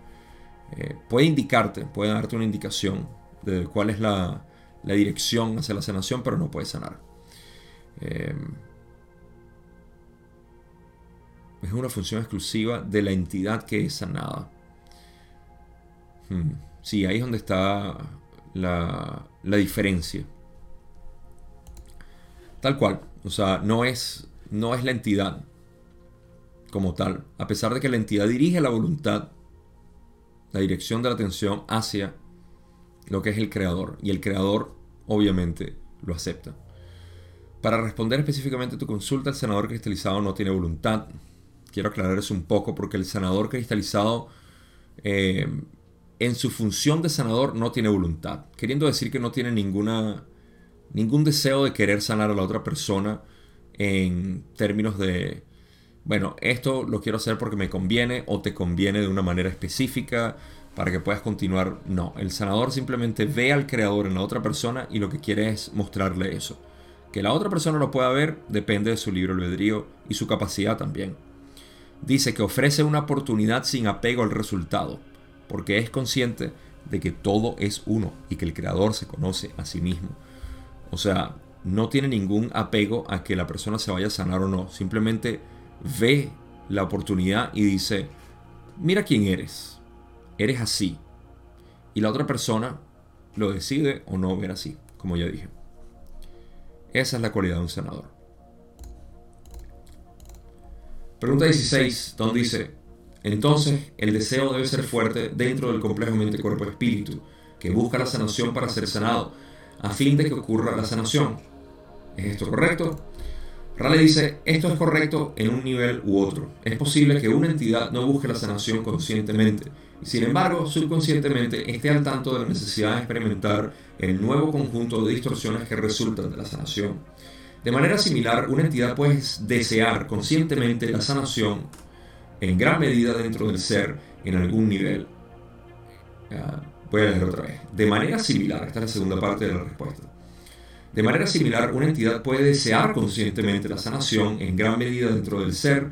A: Eh, puede indicarte, puede darte una indicación de cuál es la, dirección hacia la sanación, pero no puede sanar. Eh, es una función exclusiva de la entidad que es sanada. Hmm. Sí, ahí es donde está la, la diferencia. Tal cual. O sea, no es, no es la entidad como tal. A pesar de que la entidad dirige la voluntad, la dirección de la atención hacia lo que es el creador. Y el creador, obviamente, lo acepta. Para responder específicamente a tu consulta, el senador cristalizado no tiene voluntad. Quiero aclarar eso un poco porque el senador cristalizado eh, en su función de sanador no tiene voluntad, queriendo decir que no tiene ninguna, ningún deseo de querer sanar a la otra persona en términos de, bueno, esto lo quiero hacer porque me conviene o te conviene de una manera específica para que puedas continuar. No, el sanador simplemente ve al creador en la otra persona y lo que quiere es mostrarle eso. Que la otra persona lo pueda ver depende de su libro albedrío y su capacidad también. Dice que ofrece una oportunidad sin apego al resultado porque es consciente de que todo es uno y que el creador se conoce a sí mismo. O sea, no tiene ningún apego a que la persona se vaya a sanar o no, simplemente ve la oportunidad y dice, mira quién eres, eres así. Y la otra persona lo decide o no ver así, como ya dije. Esa es la cualidad de un sanador. Pregunta 16, donde dice, entonces el deseo debe ser fuerte dentro del complejo mente-cuerpo-espíritu, que busca la sanación para ser sanado, a fin de que ocurra la sanación. ¿Es esto correcto? Rale dice, esto es correcto en un nivel u otro. Es posible que una entidad no busque la sanación conscientemente, y sin embargo, subconscientemente esté al tanto de la necesidad de experimentar el nuevo conjunto de distorsiones que resultan de la sanación. De manera similar, una entidad puede desear conscientemente la sanación en gran medida dentro del ser en algún nivel. voy a leer otra vez. De manera similar, esta es la segunda parte de la respuesta. De manera similar, una entidad puede desear conscientemente la sanación en gran medida dentro del ser,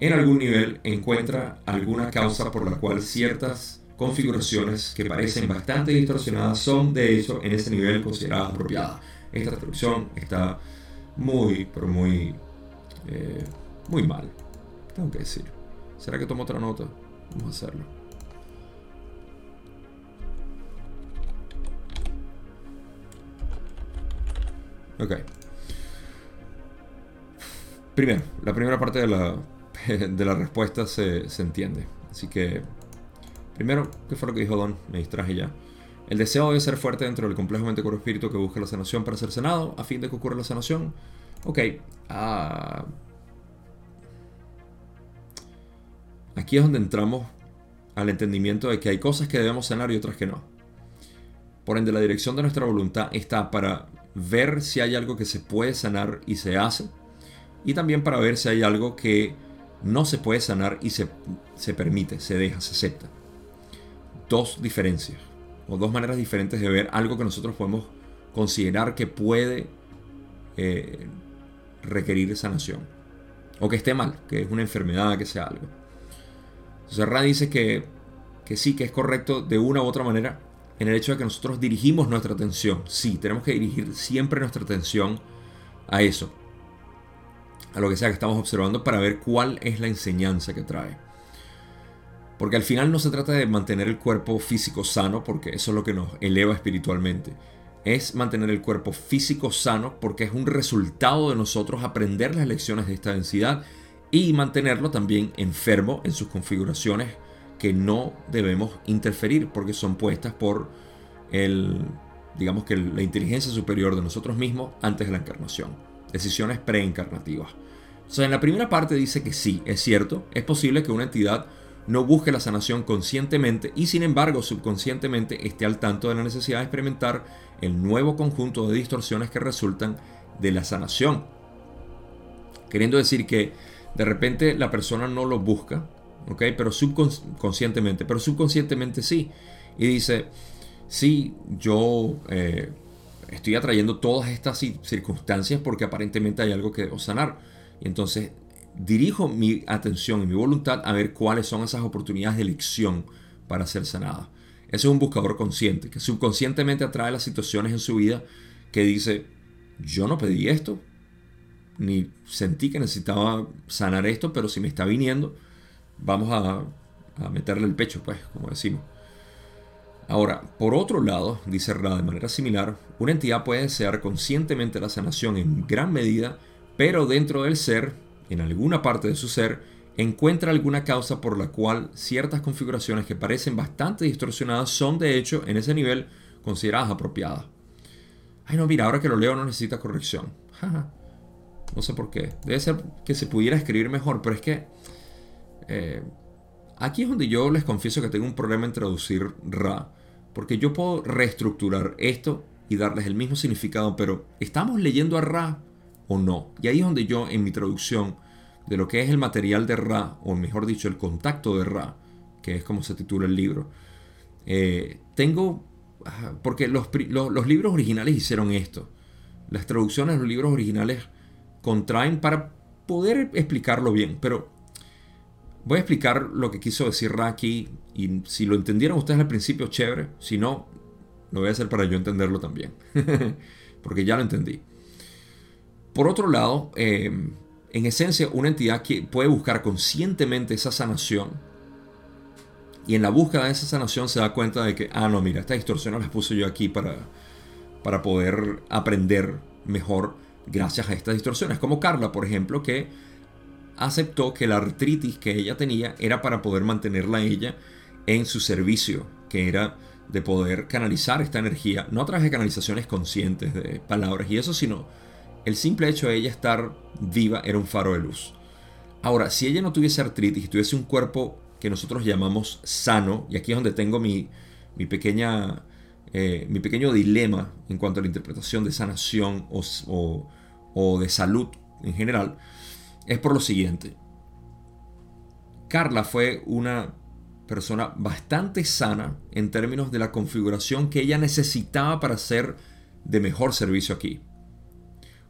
A: en algún nivel encuentra alguna causa por la cual ciertas configuraciones que parecen bastante distorsionadas son de hecho en ese nivel consideradas apropiadas. Esta traducción está muy, pero muy, eh, muy mal, tengo que decir. ¿Será que tomo otra nota? Vamos a hacerlo. Ok. Primero, la primera parte de la, de la respuesta se, se entiende. Así que, primero, ¿qué fue lo que dijo Don? Me distraje ya. El deseo debe ser fuerte dentro del complejo mente cuerpo espíritu que busca la sanación para ser sanado, a fin de que ocurra la sanación. Ok. Ah, aquí es donde entramos al entendimiento de que hay cosas que debemos sanar y otras que no. Por ende, la dirección de nuestra voluntad está para ver si hay algo que se puede sanar y se hace, y también para ver si hay algo que no se puede sanar y se, se permite, se deja, se acepta. Dos diferencias o dos maneras diferentes de ver algo que nosotros podemos considerar que puede eh, requerir sanación. O que esté mal, que es una enfermedad, que sea algo. Entonces dice que, que sí, que es correcto de una u otra manera en el hecho de que nosotros dirigimos nuestra atención. Sí, tenemos que dirigir siempre nuestra atención a eso. A lo que sea que estamos observando para ver cuál es la enseñanza que trae. Porque al final no se trata de mantener el cuerpo físico sano, porque eso es lo que nos eleva espiritualmente. Es mantener el cuerpo físico sano porque es un resultado de nosotros aprender las lecciones de esta densidad y mantenerlo también enfermo en sus configuraciones que no debemos interferir porque son puestas por el, digamos que la inteligencia superior de nosotros mismos antes de la encarnación. Decisiones preencarnativas. Entonces en la primera parte dice que sí, es cierto, es posible que una entidad no busque la sanación conscientemente y sin embargo subconscientemente esté al tanto de la necesidad de experimentar el nuevo conjunto de distorsiones que resultan de la sanación. Queriendo decir que de repente la persona no lo busca, ¿ok? Pero subconscientemente, pero subconscientemente sí. Y dice, sí, yo eh, estoy atrayendo todas estas circunstancias porque aparentemente hay algo que debo sanar. Y entonces dirijo mi atención y mi voluntad a ver cuáles son esas oportunidades de elección para ser sanada. Ese es un buscador consciente, que subconscientemente atrae las situaciones en su vida que dice, yo no pedí esto, ni sentí que necesitaba sanar esto, pero si me está viniendo, vamos a, meterle el pecho, pues, como decimos. Ahora, por otro lado, dice Ra de manera similar, una entidad puede desear conscientemente la sanación en gran medida, pero dentro del ser en alguna parte de su ser, encuentra alguna causa por la cual ciertas configuraciones que parecen bastante distorsionadas son de hecho en ese nivel consideradas apropiadas. Ay no, mira, ahora que lo leo no necesita corrección. no sé por qué. Debe ser que se pudiera escribir mejor, pero es que eh, aquí es donde yo les confieso que tengo un problema en traducir Ra, porque yo puedo reestructurar esto y darles el mismo significado, pero ¿estamos leyendo a Ra o no. Y ahí es donde yo en mi traducción de lo que es el material de Ra, o mejor dicho, el contacto de Ra, que es como se titula el libro, eh, tengo, porque los, los, libros originales hicieron esto. Las traducciones de los libros originales contraen para poder explicarlo bien, pero voy a explicar lo que quiso decir Ra aquí y si lo entendieron ustedes al principio, chévere, si no, lo voy a hacer para yo entenderlo también, porque ya lo entendí. Por otro lado, em, en esencia, una entidad que puede buscar conscientemente esa sanación y en la búsqueda de esa sanación se da cuenta de que, ah, no, mira, esta distorsión las puse yo aquí para, para poder aprender mejor gracias a estas distorsiones. Como Carla, por ejemplo, que aceptó que la artritis que ella tenía era para poder mantenerla ella en su servicio, que era de poder canalizar esta energía, no a través de canalizaciones conscientes de palabras y eso, sino el simple hecho de ella estar viva era un faro de luz. Ahora, si ella no tuviese artritis y tuviese un cuerpo que nosotros llamamos sano, y aquí es donde tengo mi, mi pequeña, eh, mi pequeño dilema en cuanto a la interpretación de sanación o, o de salud en general, es por lo siguiente. Carla fue una persona bastante sana en términos de la configuración que ella necesitaba para ser de mejor servicio aquí.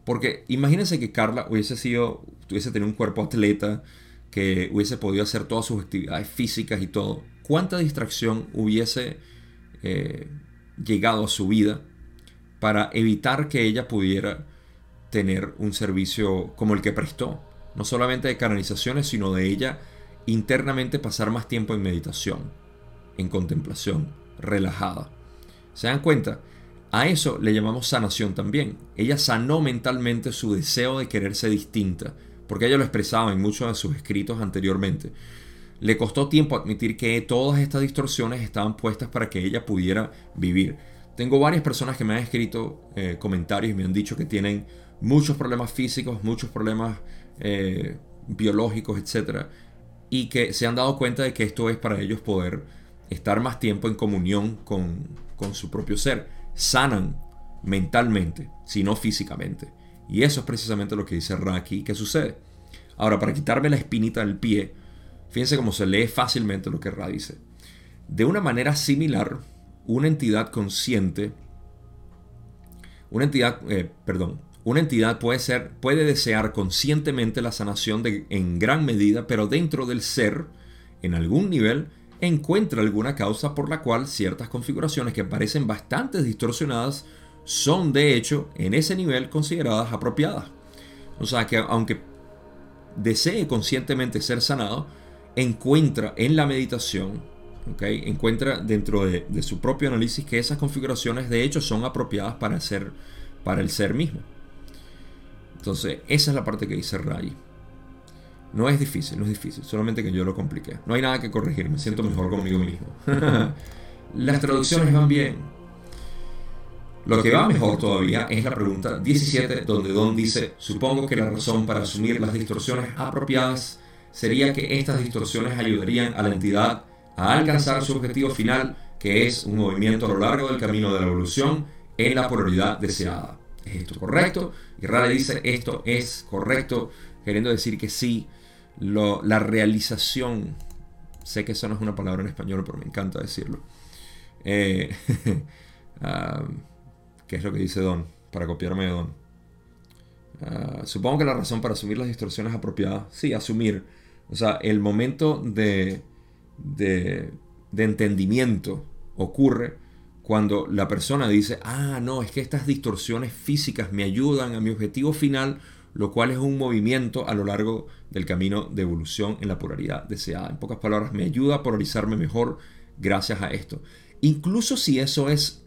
A: Porque imagínense que Carla hubiese sido, tuviese tenido un cuerpo atleta, que hubiese podido hacer todas sus actividades físicas y todo. ¿Cuánta distracción hubiese eh, llegado a su vida para evitar que ella pudiera tener un servicio como el que prestó? No solamente de canalizaciones, sino de ella internamente pasar más tiempo en meditación, en contemplación, relajada. ¿Se dan cuenta? A eso le llamamos sanación también. Ella sanó mentalmente su deseo de quererse distinta, porque ella lo expresaba en muchos de sus escritos anteriormente. Le costó tiempo admitir que todas estas distorsiones estaban puestas para que ella pudiera vivir. Tengo varias personas que me han escrito eh, comentarios y me han dicho que tienen muchos problemas físicos, muchos problemas eh, biológicos, etc y que se han dado cuenta de que esto es para ellos poder estar más tiempo en comunión con, su propio ser. Sanan mentalmente, sino físicamente. Y eso es precisamente lo que dice Raki que sucede. Ahora, para quitarme la espinita del pie, fíjense cómo se lee fácilmente lo que Ra dice. De una manera similar, una entidad consciente, una entidad, eh, perdón, una entidad puede, ser, puede desear conscientemente la sanación de, en gran medida, pero dentro del ser, en algún nivel, encuentra alguna causa por la cual ciertas configuraciones que parecen bastante distorsionadas son de hecho en ese nivel consideradas apropiadas. O sea que aunque desee conscientemente ser sanado, encuentra en la meditación, ¿okay? encuentra dentro de, de, su propio análisis que esas configuraciones de hecho son apropiadas para, ser, para el ser mismo. Entonces, esa es la parte que dice Ray. No es difícil, no es difícil, solamente que yo lo compliqué. No hay nada que corregir, me siento mejor conmigo mismo. Las traducciones van bien. Lo que va mejor todavía es la pregunta 17, donde Don dice, supongo que la razón para asumir las distorsiones apropiadas sería que estas distorsiones ayudarían a la entidad a alcanzar su objetivo final, que es un movimiento a lo largo del camino de la evolución en la polaridad deseada. ¿Es esto correcto? Y Rale dice, esto es correcto, queriendo decir que sí, la realización, sé que eso no es una palabra en español, pero me encanta decirlo. Eh, ah, ¿Qué es lo que dice Don? Para copiarme de Don. Ah, supongo que la razón para asumir las distorsiones apropiadas, sí, asumir. O sea, el momento de, de, entendimiento ocurre cuando la persona dice, ah, no, es que estas distorsiones físicas me ayudan a mi objetivo final, lo cual es un movimiento a lo largo del camino de evolución en la polaridad deseada. En pocas palabras, me ayuda a polarizarme mejor gracias a esto. Incluso si eso es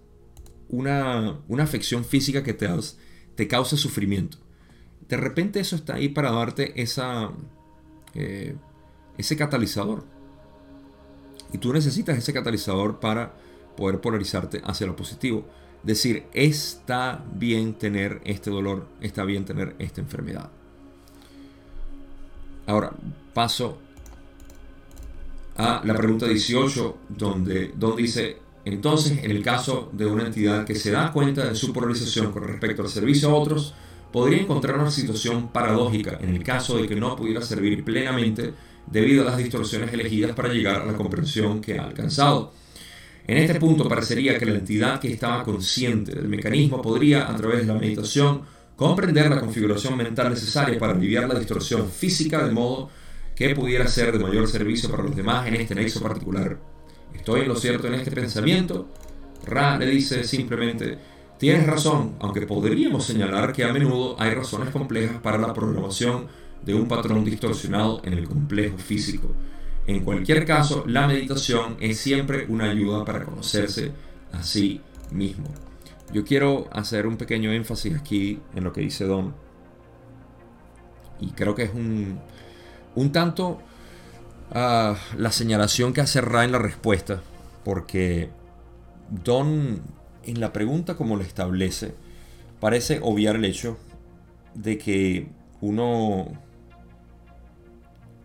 A: una, afección física que te, te causa sufrimiento. De repente eso está ahí para darte esa, eh, ese catalizador. Y tú necesitas ese catalizador para poder polarizarte hacia lo positivo. Decir, está bien tener este dolor, está bien tener esta enfermedad. Ahora, paso a la pregunta 18, donde, donde dice, entonces, en el caso de una entidad que se da cuenta de su polarización con respecto al servicio a otros, podría encontrar una situación paradójica en el caso de que no pudiera servir plenamente debido a las distorsiones elegidas para llegar a la comprensión que ha alcanzado. En este punto parecería que la entidad que estaba consciente del mecanismo podría, a través de la meditación, comprender la configuración mental necesaria para aliviar la distorsión física de modo que pudiera ser de mayor servicio para los demás en este nexo particular. ¿Estoy en lo cierto en este pensamiento? Ra le dice simplemente, tienes razón, aunque podríamos señalar que a menudo hay razones complejas para la programación de un patrón distorsionado en el complejo físico. En cualquier caso, la meditación es siempre una ayuda para conocerse a sí mismo. Yo quiero hacer un pequeño énfasis aquí en lo que dice Don. Y creo que es un, un tanto ah, la señalación que hace Ra en la respuesta, porque Don en la pregunta como lo establece, parece obviar el hecho de que uno,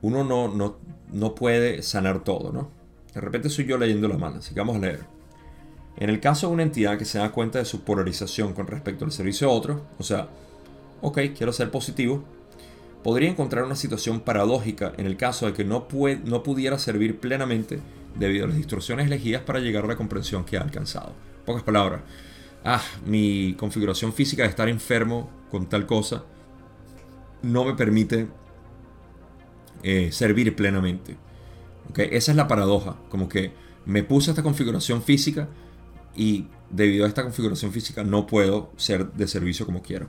A: uno no, no, no puede sanar todo, ¿no? De repente soy yo leyendo la que vamos a leer. En el caso de una entidad que se da cuenta de su polarización con respecto al servicio a otro, o sea, ok, quiero ser positivo, podría encontrar una situación paradójica en el caso de que no, no pudiera servir plenamente debido a las distorsiones elegidas para llegar a la comprensión que ha alcanzado. Pocas palabras, ah, mi configuración física de estar enfermo con tal cosa no me permite eh, servir plenamente. ¿Okay? Esa es la paradoja, como que me puse esta configuración física y debido a esta configuración física no puedo ser de servicio como quiero.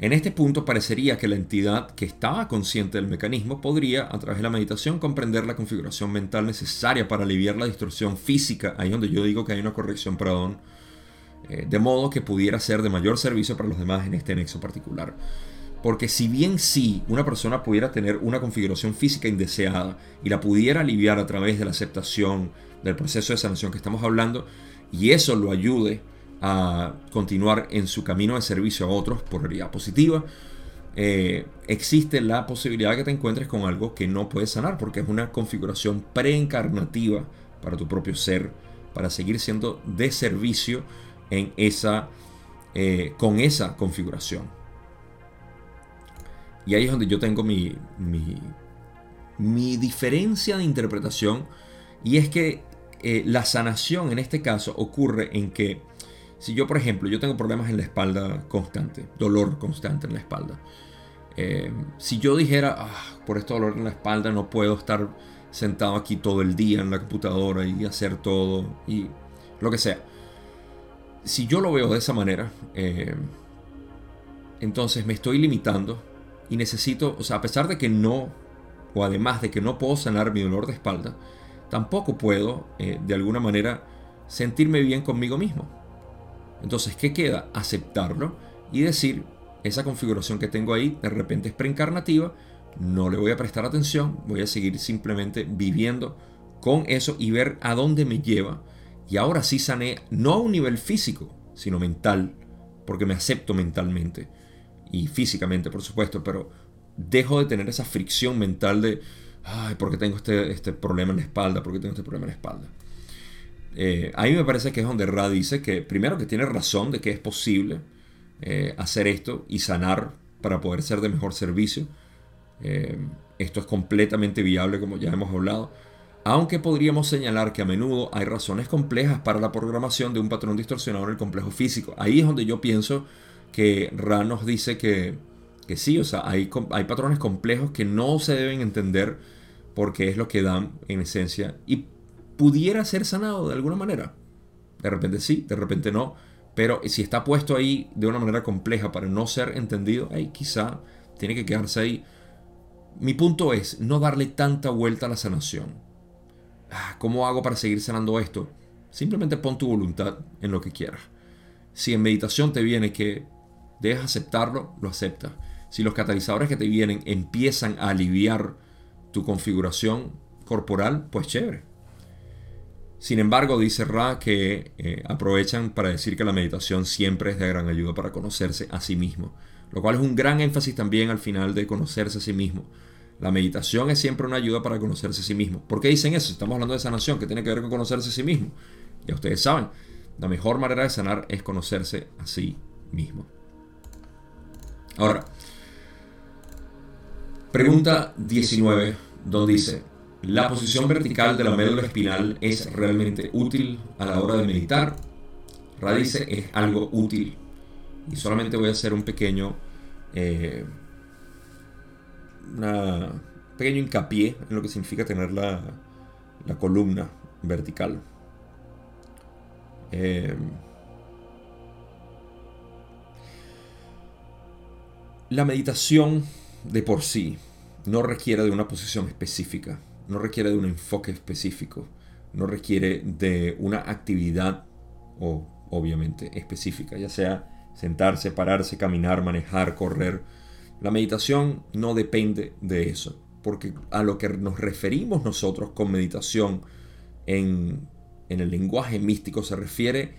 A: En este punto parecería que la entidad que estaba consciente del mecanismo podría, a través de la meditación, comprender la configuración mental necesaria para aliviar la distorsión física, ahí donde yo digo que hay una corrección, perdón, eh, de modo que pudiera ser de mayor servicio para los demás en este nexo particular. Porque si bien sí, una persona pudiera tener una configuración física indeseada y la pudiera aliviar a través de la aceptación del proceso de sanación que estamos hablando, y eso lo ayude a continuar en su camino de servicio a otros por realidad positiva, eh, existe la posibilidad de que te encuentres con algo que no puedes sanar porque es una configuración preencarnativa para tu propio ser, para seguir siendo de servicio en esa, eh, con esa configuración. Y ahí es donde yo tengo mi, mi, diferencia de interpretación y es que eh, la sanación en este caso ocurre en que si yo, por ejemplo, yo tengo problemas en la espalda constante, dolor constante en la espalda. Eh, si yo dijera, ah, por este dolor en la espalda no puedo estar sentado aquí todo el día en la computadora y hacer todo y lo que sea. Si yo lo veo de esa manera, eh, entonces me estoy limitando y necesito, o sea, a pesar de que no, o además de que no puedo sanar mi dolor de espalda, tampoco puedo, eh, de alguna manera, sentirme bien conmigo mismo. Entonces, ¿qué queda? Aceptarlo y decir, esa configuración que tengo ahí de repente es preencarnativa, no le voy a prestar atención, voy a seguir simplemente viviendo con eso y ver a dónde me lleva. Y ahora sí sané, no a un nivel físico, sino mental, porque me acepto mentalmente y físicamente, por supuesto, pero dejo de tener esa fricción mental de, ay, ¿por qué tengo este, este problema en la espalda? ¿Por qué tengo este problema en la espalda? Eh, a mí me parece que es donde Ra dice que primero que tiene razón de que es posible eh, hacer esto y sanar para poder ser de mejor servicio. Eh, esto es completamente viable como ya hemos hablado. Aunque podríamos señalar que a menudo hay razones complejas para la programación de un patrón distorsionado en el complejo físico. Ahí es donde yo pienso que Ra nos dice que, que sí, o sea, hay, hay patrones complejos que no se deben entender porque es lo que dan en esencia. Y pudiera ser sanado de alguna manera. De repente sí, de repente no. Pero si está puesto ahí de una manera compleja para no ser entendido, ahí quizá tiene que quedarse ahí. Mi punto es no darle tanta vuelta a la sanación. Ah, ¿Cómo hago para seguir sanando esto? Simplemente pon tu voluntad en lo que quieras. Si en meditación te viene que dejas aceptarlo, lo aceptas. Si los catalizadores que te vienen empiezan a aliviar tu configuración corporal, pues chévere. Sin embargo, dice Ra que eh, aprovechan para decir que la meditación siempre es de gran ayuda para conocerse a sí mismo, lo cual es un gran énfasis también al final de conocerse a sí mismo. La meditación es siempre una ayuda para conocerse a sí mismo. ¿Por qué dicen eso? Estamos hablando de sanación, que tiene que ver con conocerse a sí mismo. Ya ustedes saben, la mejor manera de sanar es conocerse a sí mismo. Ahora, pregunta 19, donde dice, la posición vertical de la médula espinal es realmente útil a la hora de meditar. Radice es algo útil. Y solamente voy a hacer un pequeño, eh, pequeño hincapié en lo que significa tener la, columna vertical. Eh, la meditación de por sí no requiere de una posición específica no requiere de un enfoque específico, no requiere de una actividad o obviamente específica, ya sea sentarse, pararse, caminar, manejar, correr. La meditación no depende de eso, porque a lo que nos referimos nosotros con meditación en, en el lenguaje místico se refiere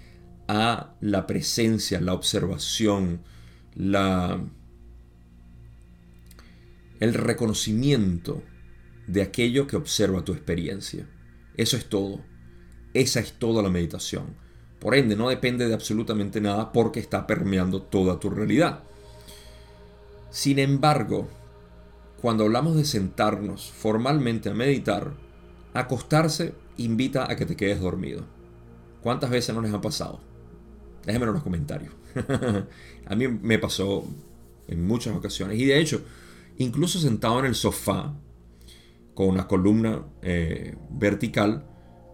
A: a la presencia, la observación, la, el reconocimiento de aquello que observa tu experiencia. Eso es todo. Esa es toda la meditación. Por ende, no depende de absolutamente nada porque está permeando toda tu realidad. Sin embargo, cuando hablamos de sentarnos formalmente a meditar, acostarse invita a que te quedes dormido. ¿Cuántas veces no les ha pasado? Déjenmelo en los comentarios. a mí me pasó en muchas ocasiones. Y de hecho, incluso sentado en el sofá, con una columna eh, vertical,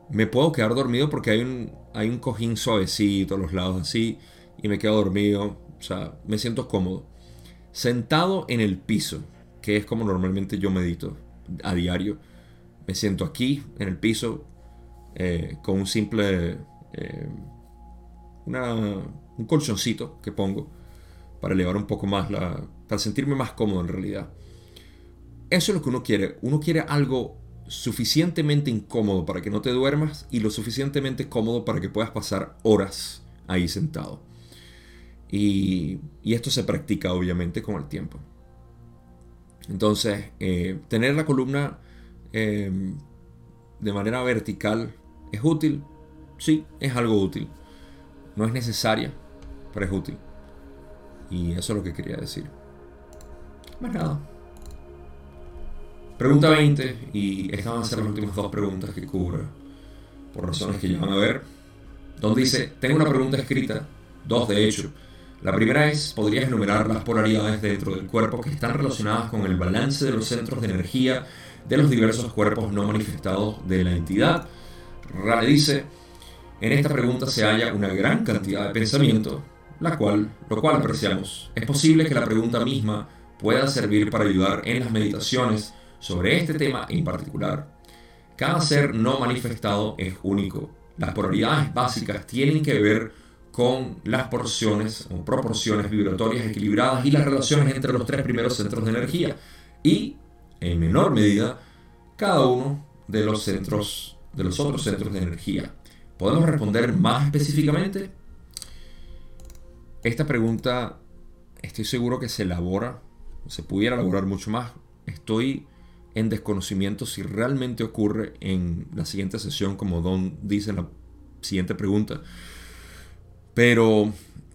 A: me puedo quedar dormido porque hay un, hay un cojín suavecito a los lados así y me quedo dormido. O sea, me siento cómodo. Sentado en el piso, que es como normalmente yo medito a diario, me siento aquí en el piso eh, con un simple... Eh, un colchoncito que pongo para elevar un poco más la... para sentirme más cómodo en realidad. Eso es lo que uno quiere. Uno quiere algo suficientemente incómodo para que no te duermas y lo suficientemente cómodo para que puedas pasar horas ahí sentado. Y, esto se practica obviamente con el tiempo. Entonces, eh, tener la columna eh, de manera vertical es útil. Sí, es algo útil. No es necesaria, pero es útil. Y eso es lo que quería decir. Más nada. Pregunta 20, y estas van a ser las últimas dos preguntas que cubra, por razones que ya van a ver. Donde dice, tengo una pregunta escrita, dos de hecho. La primera es, ¿podrías enumerar las polaridades dentro del cuerpo que están relacionadas con el balance de los centros de energía de los diversos cuerpos no manifestados de la entidad? Rale dice, en esta pregunta se halla una gran cantidad de pensamiento, la cual, lo cual apreciamos. Es posible que la pregunta misma pueda servir para ayudar en las meditaciones sobre este tema en particular. Cada ser no manifestado es único. Las polaridades básicas tienen que ver con las porciones o proporciones vibratorias equilibradas y las relaciones entre los tres primeros centros de energía y, en menor medida, cada uno de los centros de los otros centros de energía. ¿Podemos responder más específicamente? Esta pregunta estoy seguro que se elabora, se pudiera elaborar mucho más. Estoy en desconocimiento si realmente ocurre en la siguiente sesión, como Don dice en la siguiente pregunta. Pero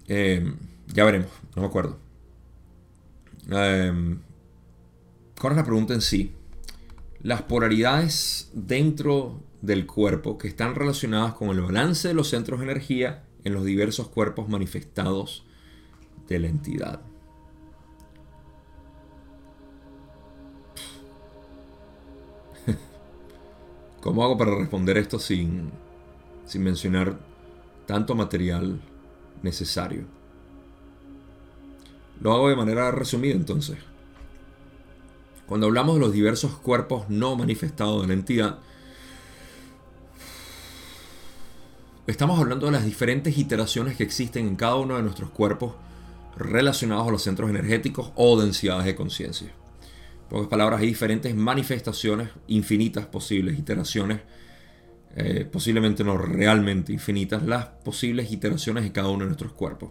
A: eh, ya veremos, no me acuerdo. Eh, ¿Cuál es la pregunta en sí? Las polaridades dentro del cuerpo que están relacionadas con el balance de los centros de energía en los diversos cuerpos manifestados de la entidad. ¿Cómo hago para responder esto sin, sin mencionar tanto material necesario? Lo hago de manera resumida entonces. Cuando hablamos de los diversos cuerpos no manifestados de la entidad, estamos hablando de las diferentes iteraciones que existen en cada uno de nuestros cuerpos relacionados a los centros energéticos o densidades de conciencia. Pocas palabras, hay diferentes manifestaciones infinitas posibles, iteraciones, eh, posiblemente no realmente infinitas, las posibles iteraciones de cada uno de nuestros cuerpos.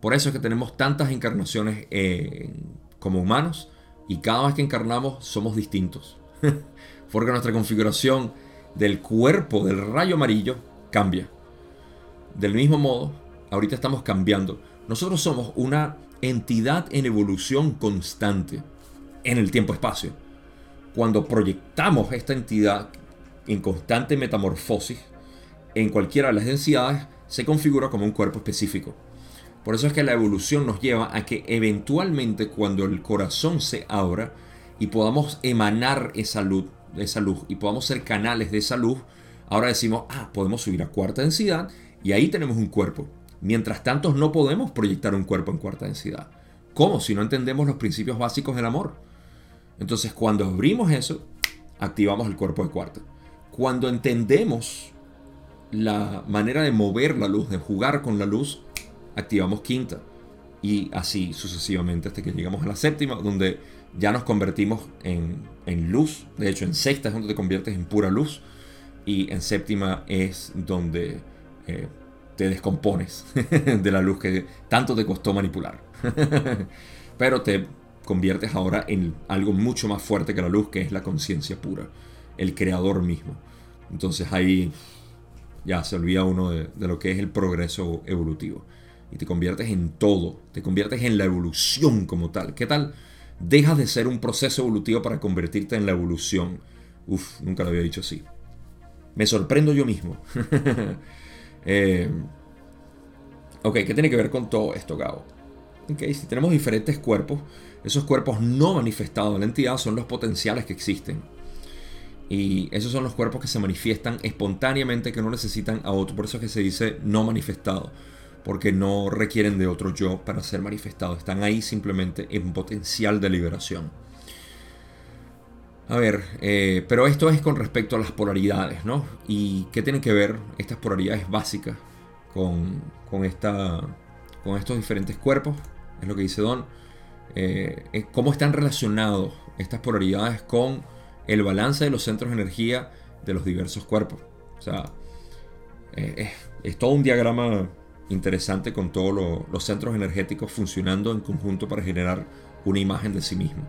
A: Por eso es que tenemos tantas encarnaciones eh, como humanos y cada vez que encarnamos somos distintos. Porque nuestra configuración del cuerpo del rayo amarillo cambia. Del mismo modo, ahorita estamos cambiando. Nosotros somos una entidad en evolución constante en el tiempo-espacio. Cuando proyectamos esta entidad en constante metamorfosis en cualquiera de las densidades, se configura como un cuerpo específico. Por eso es que la evolución nos lleva a que eventualmente cuando el corazón se abra y podamos emanar esa luz, esa luz y podamos ser canales de esa luz, ahora decimos, ah, podemos subir a cuarta densidad y ahí tenemos un cuerpo. Mientras tanto no podemos proyectar un cuerpo en cuarta densidad. ¿Cómo? Si no entendemos los principios básicos del amor. Entonces cuando abrimos eso, activamos el cuerpo de cuarta. Cuando entendemos la manera de mover la luz, de jugar con la luz, activamos quinta. y así sucesivamente hasta que llegamos a la séptima, donde ya nos convertimos en, en luz. De hecho, en sexta es donde te conviertes en pura luz y en séptima es donde eh, te descompones de la luz que tanto te costó manipular. Pero te conviertes ahora en algo mucho más fuerte que la luz, que es la conciencia pura, el creador mismo. Entonces ahí ya se olvida uno de, lo que es el progreso evolutivo. Y te conviertes en todo, te conviertes en la evolución como tal. ¿Qué tal? Dejas de ser un proceso evolutivo para convertirte en la evolución. Uf, nunca lo había dicho así. Me sorprendo yo mismo. Eh, ok, ¿qué tiene que ver con todo esto, Gabo? Ok, si tenemos diferentes cuerpos, esos cuerpos no manifestados en la entidad son los potenciales que existen. Y esos son los cuerpos que se manifiestan espontáneamente, que no necesitan a otro. Por eso es que se dice no manifestado. Porque no requieren de otro yo para ser manifestados. Están ahí simplemente en potencial de liberación. A ver, eh, pero esto es con respecto a las polaridades, ¿no? ¿Y qué tienen que ver estas polaridades básicas con, con, esta, con estos diferentes cuerpos? Es lo que dice Don. Eh, ¿Cómo están relacionados estas polaridades con el balance de los centros de energía de los diversos cuerpos? O sea, eh, es, todo un diagrama interesante con todos los centros energéticos funcionando en conjunto para generar una imagen de sí mismo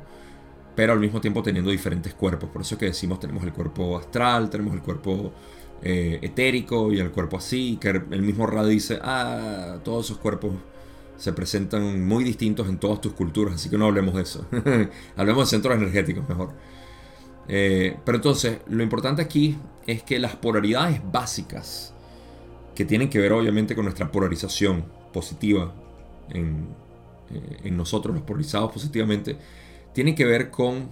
A: pero al mismo tiempo teniendo diferentes cuerpos. Por eso que decimos tenemos el cuerpo astral, tenemos el cuerpo eh, etérico y el cuerpo así, que el mismo Ra dice, ah, todos esos cuerpos se presentan muy distintos en todas tus culturas, así que no hablemos de eso. hablemos de centros energéticos mejor. Eh, pero entonces, lo importante aquí es que las polaridades básicas, que tienen que ver obviamente con nuestra polarización positiva en, eh, en nosotros, los polarizados positivamente, tiene que ver con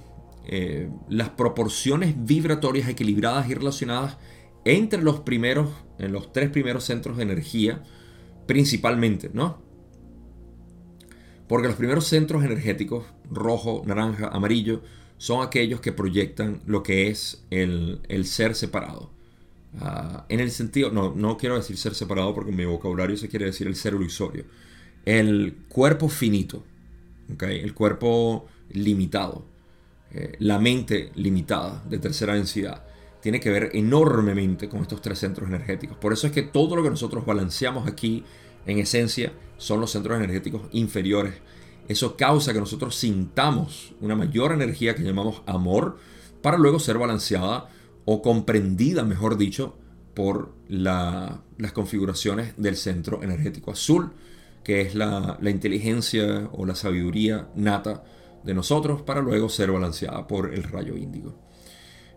A: eh, las proporciones vibratorias equilibradas y relacionadas entre los primeros, en los tres primeros centros de energía, principalmente, ¿no? Porque los primeros centros energéticos, rojo, naranja, amarillo, son aquellos que proyectan lo que es el, ser separado. Ah, en el sentido, no, no quiero decir ser separado porque en mi vocabulario se quiere decir el ser ilusorio. El cuerpo finito, ¿okay? el cuerpo limitado, eh, la mente limitada de tercera densidad, tiene que ver enormemente con estos tres centros energéticos. Por eso es que todo lo que nosotros balanceamos aquí, en esencia, son los centros energéticos inferiores. Eso causa que nosotros sintamos una mayor energía que llamamos amor, para luego ser balanceada o comprendida, mejor dicho, por las configuraciones del centro energético azul, que es la, inteligencia o la sabiduría nata de nosotros para luego ser balanceada por el rayo índigo.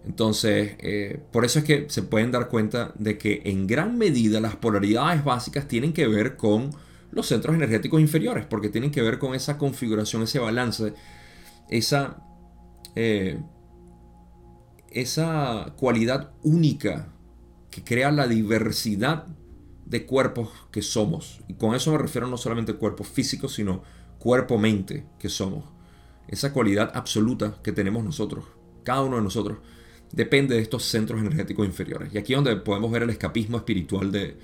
A: Entonces, eh, por eso es que se pueden dar cuenta de que en gran medida las polaridades básicas tienen que ver con los centros energéticos inferiores, porque tienen que ver con esa configuración, ese balance, esa, eh, esa cualidad única que crea la diversidad de cuerpos que somos. Y con eso me refiero no solamente cuerpo físico, sino cuerpo-mente que somos esa cualidad absoluta que tenemos nosotros, cada uno de nosotros, depende de estos centros energéticos inferiores. Y aquí es donde podemos ver el escapismo espiritual de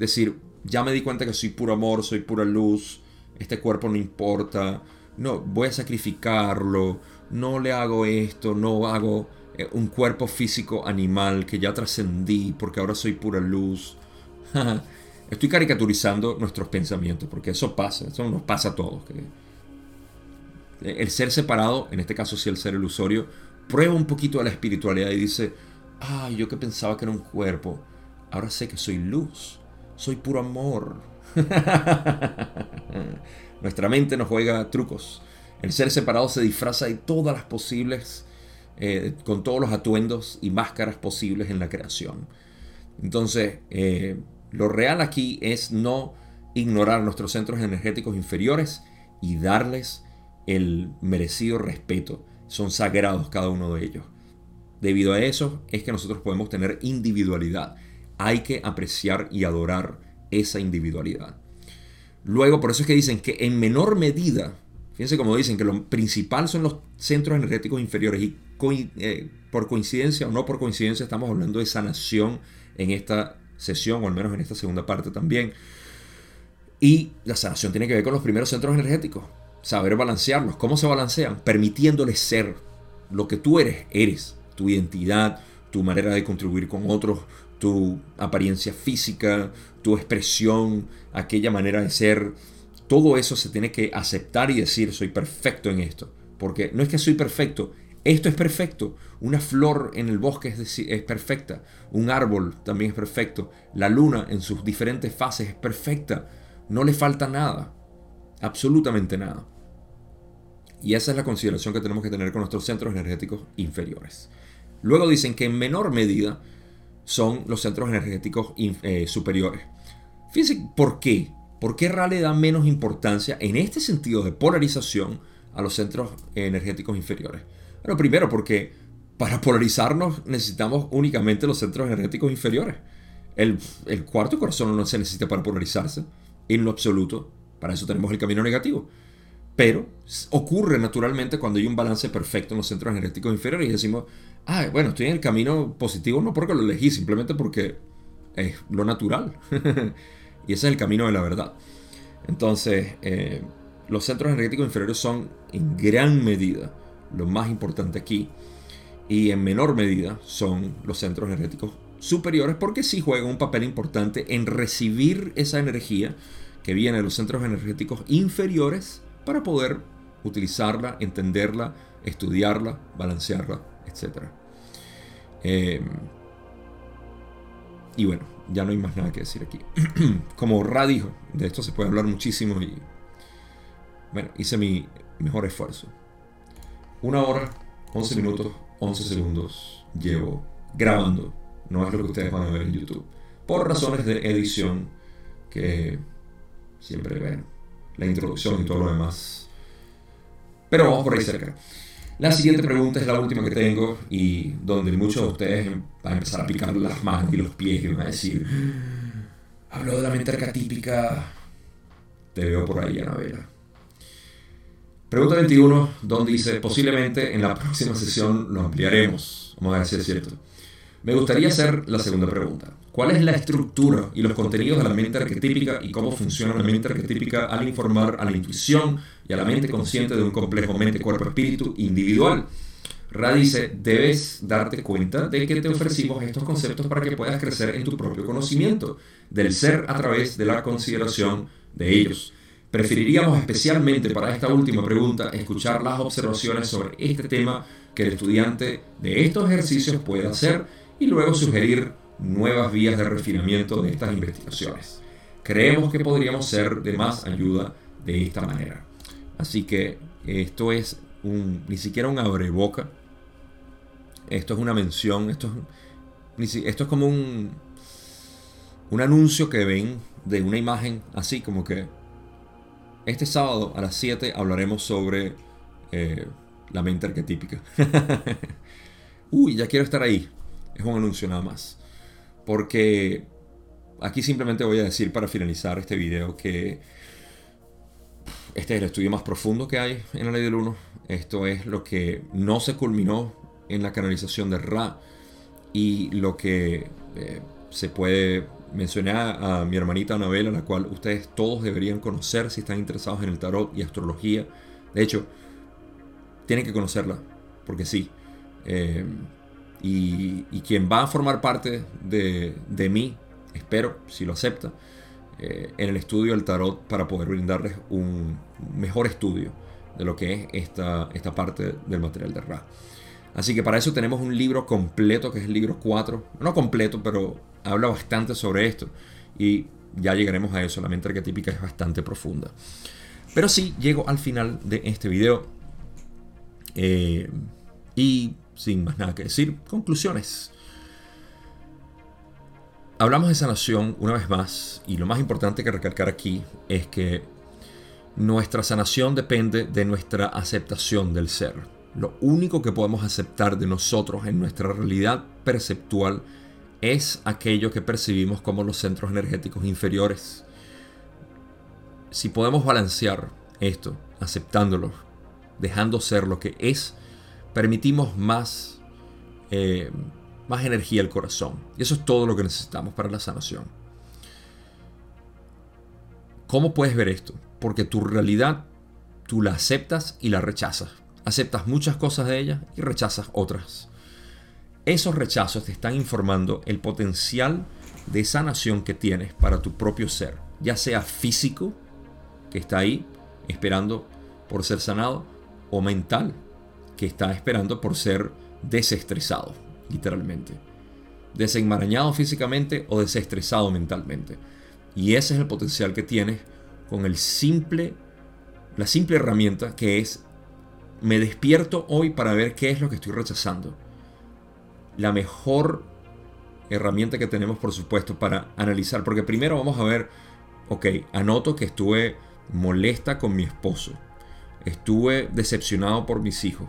A: decir, ya me di cuenta que soy puro amor, soy pura luz, este cuerpo no importa, no, voy a sacrificarlo, no le hago esto, no hago eh, un cuerpo físico animal que ya trascendí porque ahora soy pura luz. Estoy caricaturizando nuestros pensamientos porque eso pasa, eso nos pasa a todos. El ser separado, en este caso sí el ser ilusorio, prueba un poquito de la espiritualidad y dice, ay, yo que pensaba que era un cuerpo, ahora sé que soy luz, soy puro amor. Nuestra mente nos juega trucos. El ser separado se disfraza de todas las posibles, eh, con todos los atuendos y máscaras posibles en la creación. Entonces, eh, lo real aquí es no ignorar nuestros centros energéticos inferiores y darles el merecido respeto. Son sagrados cada uno de ellos. Debido a eso es que nosotros podemos tener individualidad. Hay que apreciar y adorar esa individualidad. Luego, por eso es que dicen que en menor medida, fíjense como dicen que lo principal son los centros energéticos inferiores y eh, por coincidencia o no por coincidencia estamos hablando de sanación en esta sesión o al menos en esta segunda parte también. Y la sanación tiene que ver con los primeros centros energéticos. Saber balancearlos. ¿Cómo se balancean? Permitiéndoles ser lo que tú eres, eres. Tu identidad, tu manera de contribuir con otros, tu apariencia física, tu expresión, aquella manera de ser. Todo eso se tiene que aceptar y decir, soy perfecto en esto. Porque no es que soy perfecto, esto es perfecto. Una flor en el bosque es, es, perfecta. Un árbol también es perfecto. La luna en sus diferentes fases es perfecta. No le falta nada. Absolutamente nada. Y esa es la consideración que tenemos que tener con nuestros centros energéticos inferiores. Luego dicen que en menor medida son los centros energéticos eh, superiores. Fíjense por qué. ¿Por qué Ra le da menos importancia en este sentido de polarización a los centros energéticos inferiores? Bueno, primero porque para polarizarnos necesitamos únicamente los centros energéticos inferiores. El, el cuarto corazón no se necesita para polarizarse, en lo absoluto. Para eso tenemos el camino negativo. Pero ocurre naturalmente cuando hay un balance perfecto en los centros energéticos inferiores y decimos, ah, bueno, estoy en el camino positivo no porque lo elegí, simplemente porque es lo natural. y ese es el camino de la verdad. Entonces, eh, los centros energéticos inferiores son en gran medida lo más importante aquí. Y en menor medida son los centros energéticos superiores porque sí juegan un papel importante en recibir esa energía que viene de los centros energéticos inferiores para poder utilizarla, entenderla, estudiarla, balancearla, etc. Em, y bueno, ya no hay más nada que decir aquí. Como Ra dijo, de esto se puede hablar muchísimo y bueno, hice mi mejor esfuerzo. Una hora, 11 minutos, 11 segundos llevo grabando. No es lo que ustedes van a ver en YouTube. Por razones de edición que siempre ven. La introducción y todo lo demás. Pero vamos por ahí cerca. La siguiente pregunta es la última que tengo y donde muchos de ustedes van a empezar a picar las manos y los pies y van a decir, habló de la mente arquetípica. Te veo por ahí, Anabela. Pregunta 21, donde dice, posiblemente en la próxima sesión lo ampliaremos. Vamos a ver si es cierto. Me gustaría hacer la segunda pregunta. ¿Cuál es la estructura y los contenidos de la mente arquetípica y cómo funciona la mente arquetípica al informar a la intuición y a la mente consciente de un complejo mente-cuerpo-espíritu individual? Ra dice, debes darte cuenta de que te ofrecimos estos conceptos para que puedas crecer en tu propio conocimiento del ser a través de la consideración de ellos. Preferiríamos especialmente para esta última pregunta escuchar las observaciones sobre este tema que el estudiante de estos ejercicios pueda hacer y luego sugerir nuevas vías de refinamiento de estas investigaciones. Creemos que podríamos ser de más ayuda de esta manera. Así que esto es un, ni siquiera un abreboca. Esto es una mención. Esto es, esto es como un, un anuncio que ven de una imagen así como que este sábado a las 7 hablaremos sobre eh, la mente arquetípica. Uy, ya quiero estar ahí. Es un anuncio nada más. Porque aquí simplemente voy a decir para finalizar este video que este es el estudio más profundo que hay en la ley del 1. Esto es lo que no se culminó en la canalización de Ra y lo que eh, se puede Mencioné a, mi hermanita Anabela, la cual ustedes todos deberían conocer si están interesados en el tarot y astrología. De hecho, tienen que conocerla, porque sí. Eh, y, quien va a formar parte de, mí, espero, si lo acepta, eh, en el estudio del tarot para poder brindarles un mejor estudio de lo que es esta, esta parte del material de Ra. Así que para eso tenemos un libro completo, que es el libro 4. No completo, pero habla bastante sobre esto. Y ya llegaremos a eso. La mente arquetípica es bastante profunda. Pero sí, llego al final de este video. Eh, y sin más nada que decir, conclusiones. Hablamos de sanación una vez más. Y lo más importante que recalcar aquí es que nuestra sanación depende de nuestra aceptación del ser lo único que podemos aceptar de nosotros en nuestra realidad perceptual es aquello que percibimos como los centros energéticos inferiores. Si podemos balancear esto, aceptándolo, dejando ser lo que es, permitimos más, eh, más energía al corazón. Y eso es todo lo que necesitamos para la sanación. ¿Cómo puedes ver esto? Porque tu realidad tú la aceptas y la rechazas. Aceptas muchas cosas de ella y rechazas otras. Esos rechazos te están informando el potencial de sanación que tienes para tu propio ser, ya sea físico, que está ahí esperando por ser sanado, o mental, que está esperando por ser desestresado, literalmente. Desenmarañado físicamente o desestresado mentalmente. Y ese es el potencial que tienes con el simple, la simple herramienta que es me despierto hoy para ver qué es lo que estoy rechazando. La mejor herramienta que tenemos, por supuesto, para analizar, porque primero vamos a ver, ok, anoto que estuve molesta con mi esposo, estuve decepcionado por mis hijos,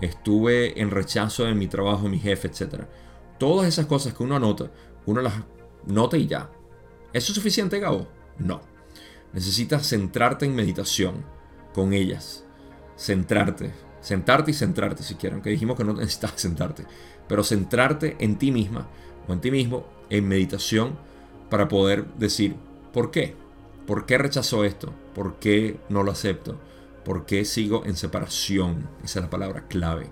A: estuve en rechazo en mi trabajo, mi jefe, etc. Todas esas cosas que uno anota, uno las nota y ya. ¿Eso es suficiente, Gabo? No. Necesitas centrarte en meditación con ellas. Centrarte. Sentarte y centrarte si quieren. Que dijimos que no necesitas sentarte. Pero centrarte en ti misma o en ti mismo en meditación para poder decir, ¿por qué? ¿Por qué rechazó esto? ¿Por qué no lo acepto? ¿Por qué sigo en separación? Esa es la palabra clave.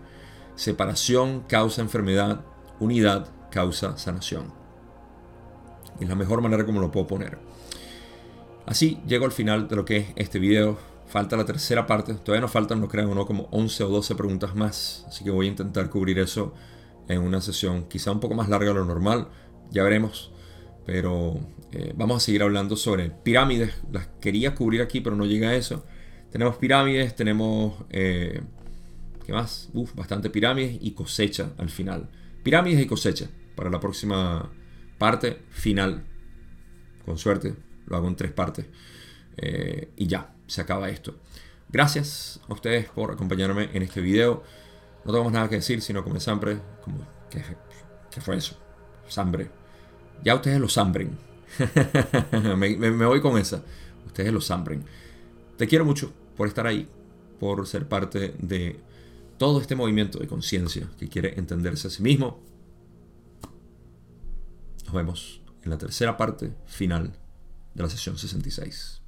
A: Separación causa enfermedad, unidad causa sanación. Es la mejor manera como lo puedo poner. Así llego al final de lo que es este video. Falta la tercera parte. Todavía nos faltan, no creo, no como 11 o 12 preguntas más. Así que voy a intentar cubrir eso en una sesión quizá un poco más larga de lo normal. Ya veremos. Pero eh, vamos a seguir hablando sobre pirámides. Las quería cubrir aquí, pero no llega a eso. Tenemos pirámides, tenemos... Eh, ¿Qué más? Uf, bastante pirámides y cosecha al final. Pirámides y cosecha para la próxima parte final. Con suerte, lo hago en tres partes. Eh, y ya, se acaba esto. Gracias a ustedes por acompañarme en este video. No tengo nada que decir, sino como siempre, como, ¿qué, ¿qué, fue eso? Sambre. Ya ustedes lo sambren. me, me, voy con esa. Ustedes lo sambren. Te quiero mucho por estar ahí, por ser parte de todo este movimiento de conciencia que quiere entenderse a sí mismo. Nos vemos en la tercera parte final de la sesión 66.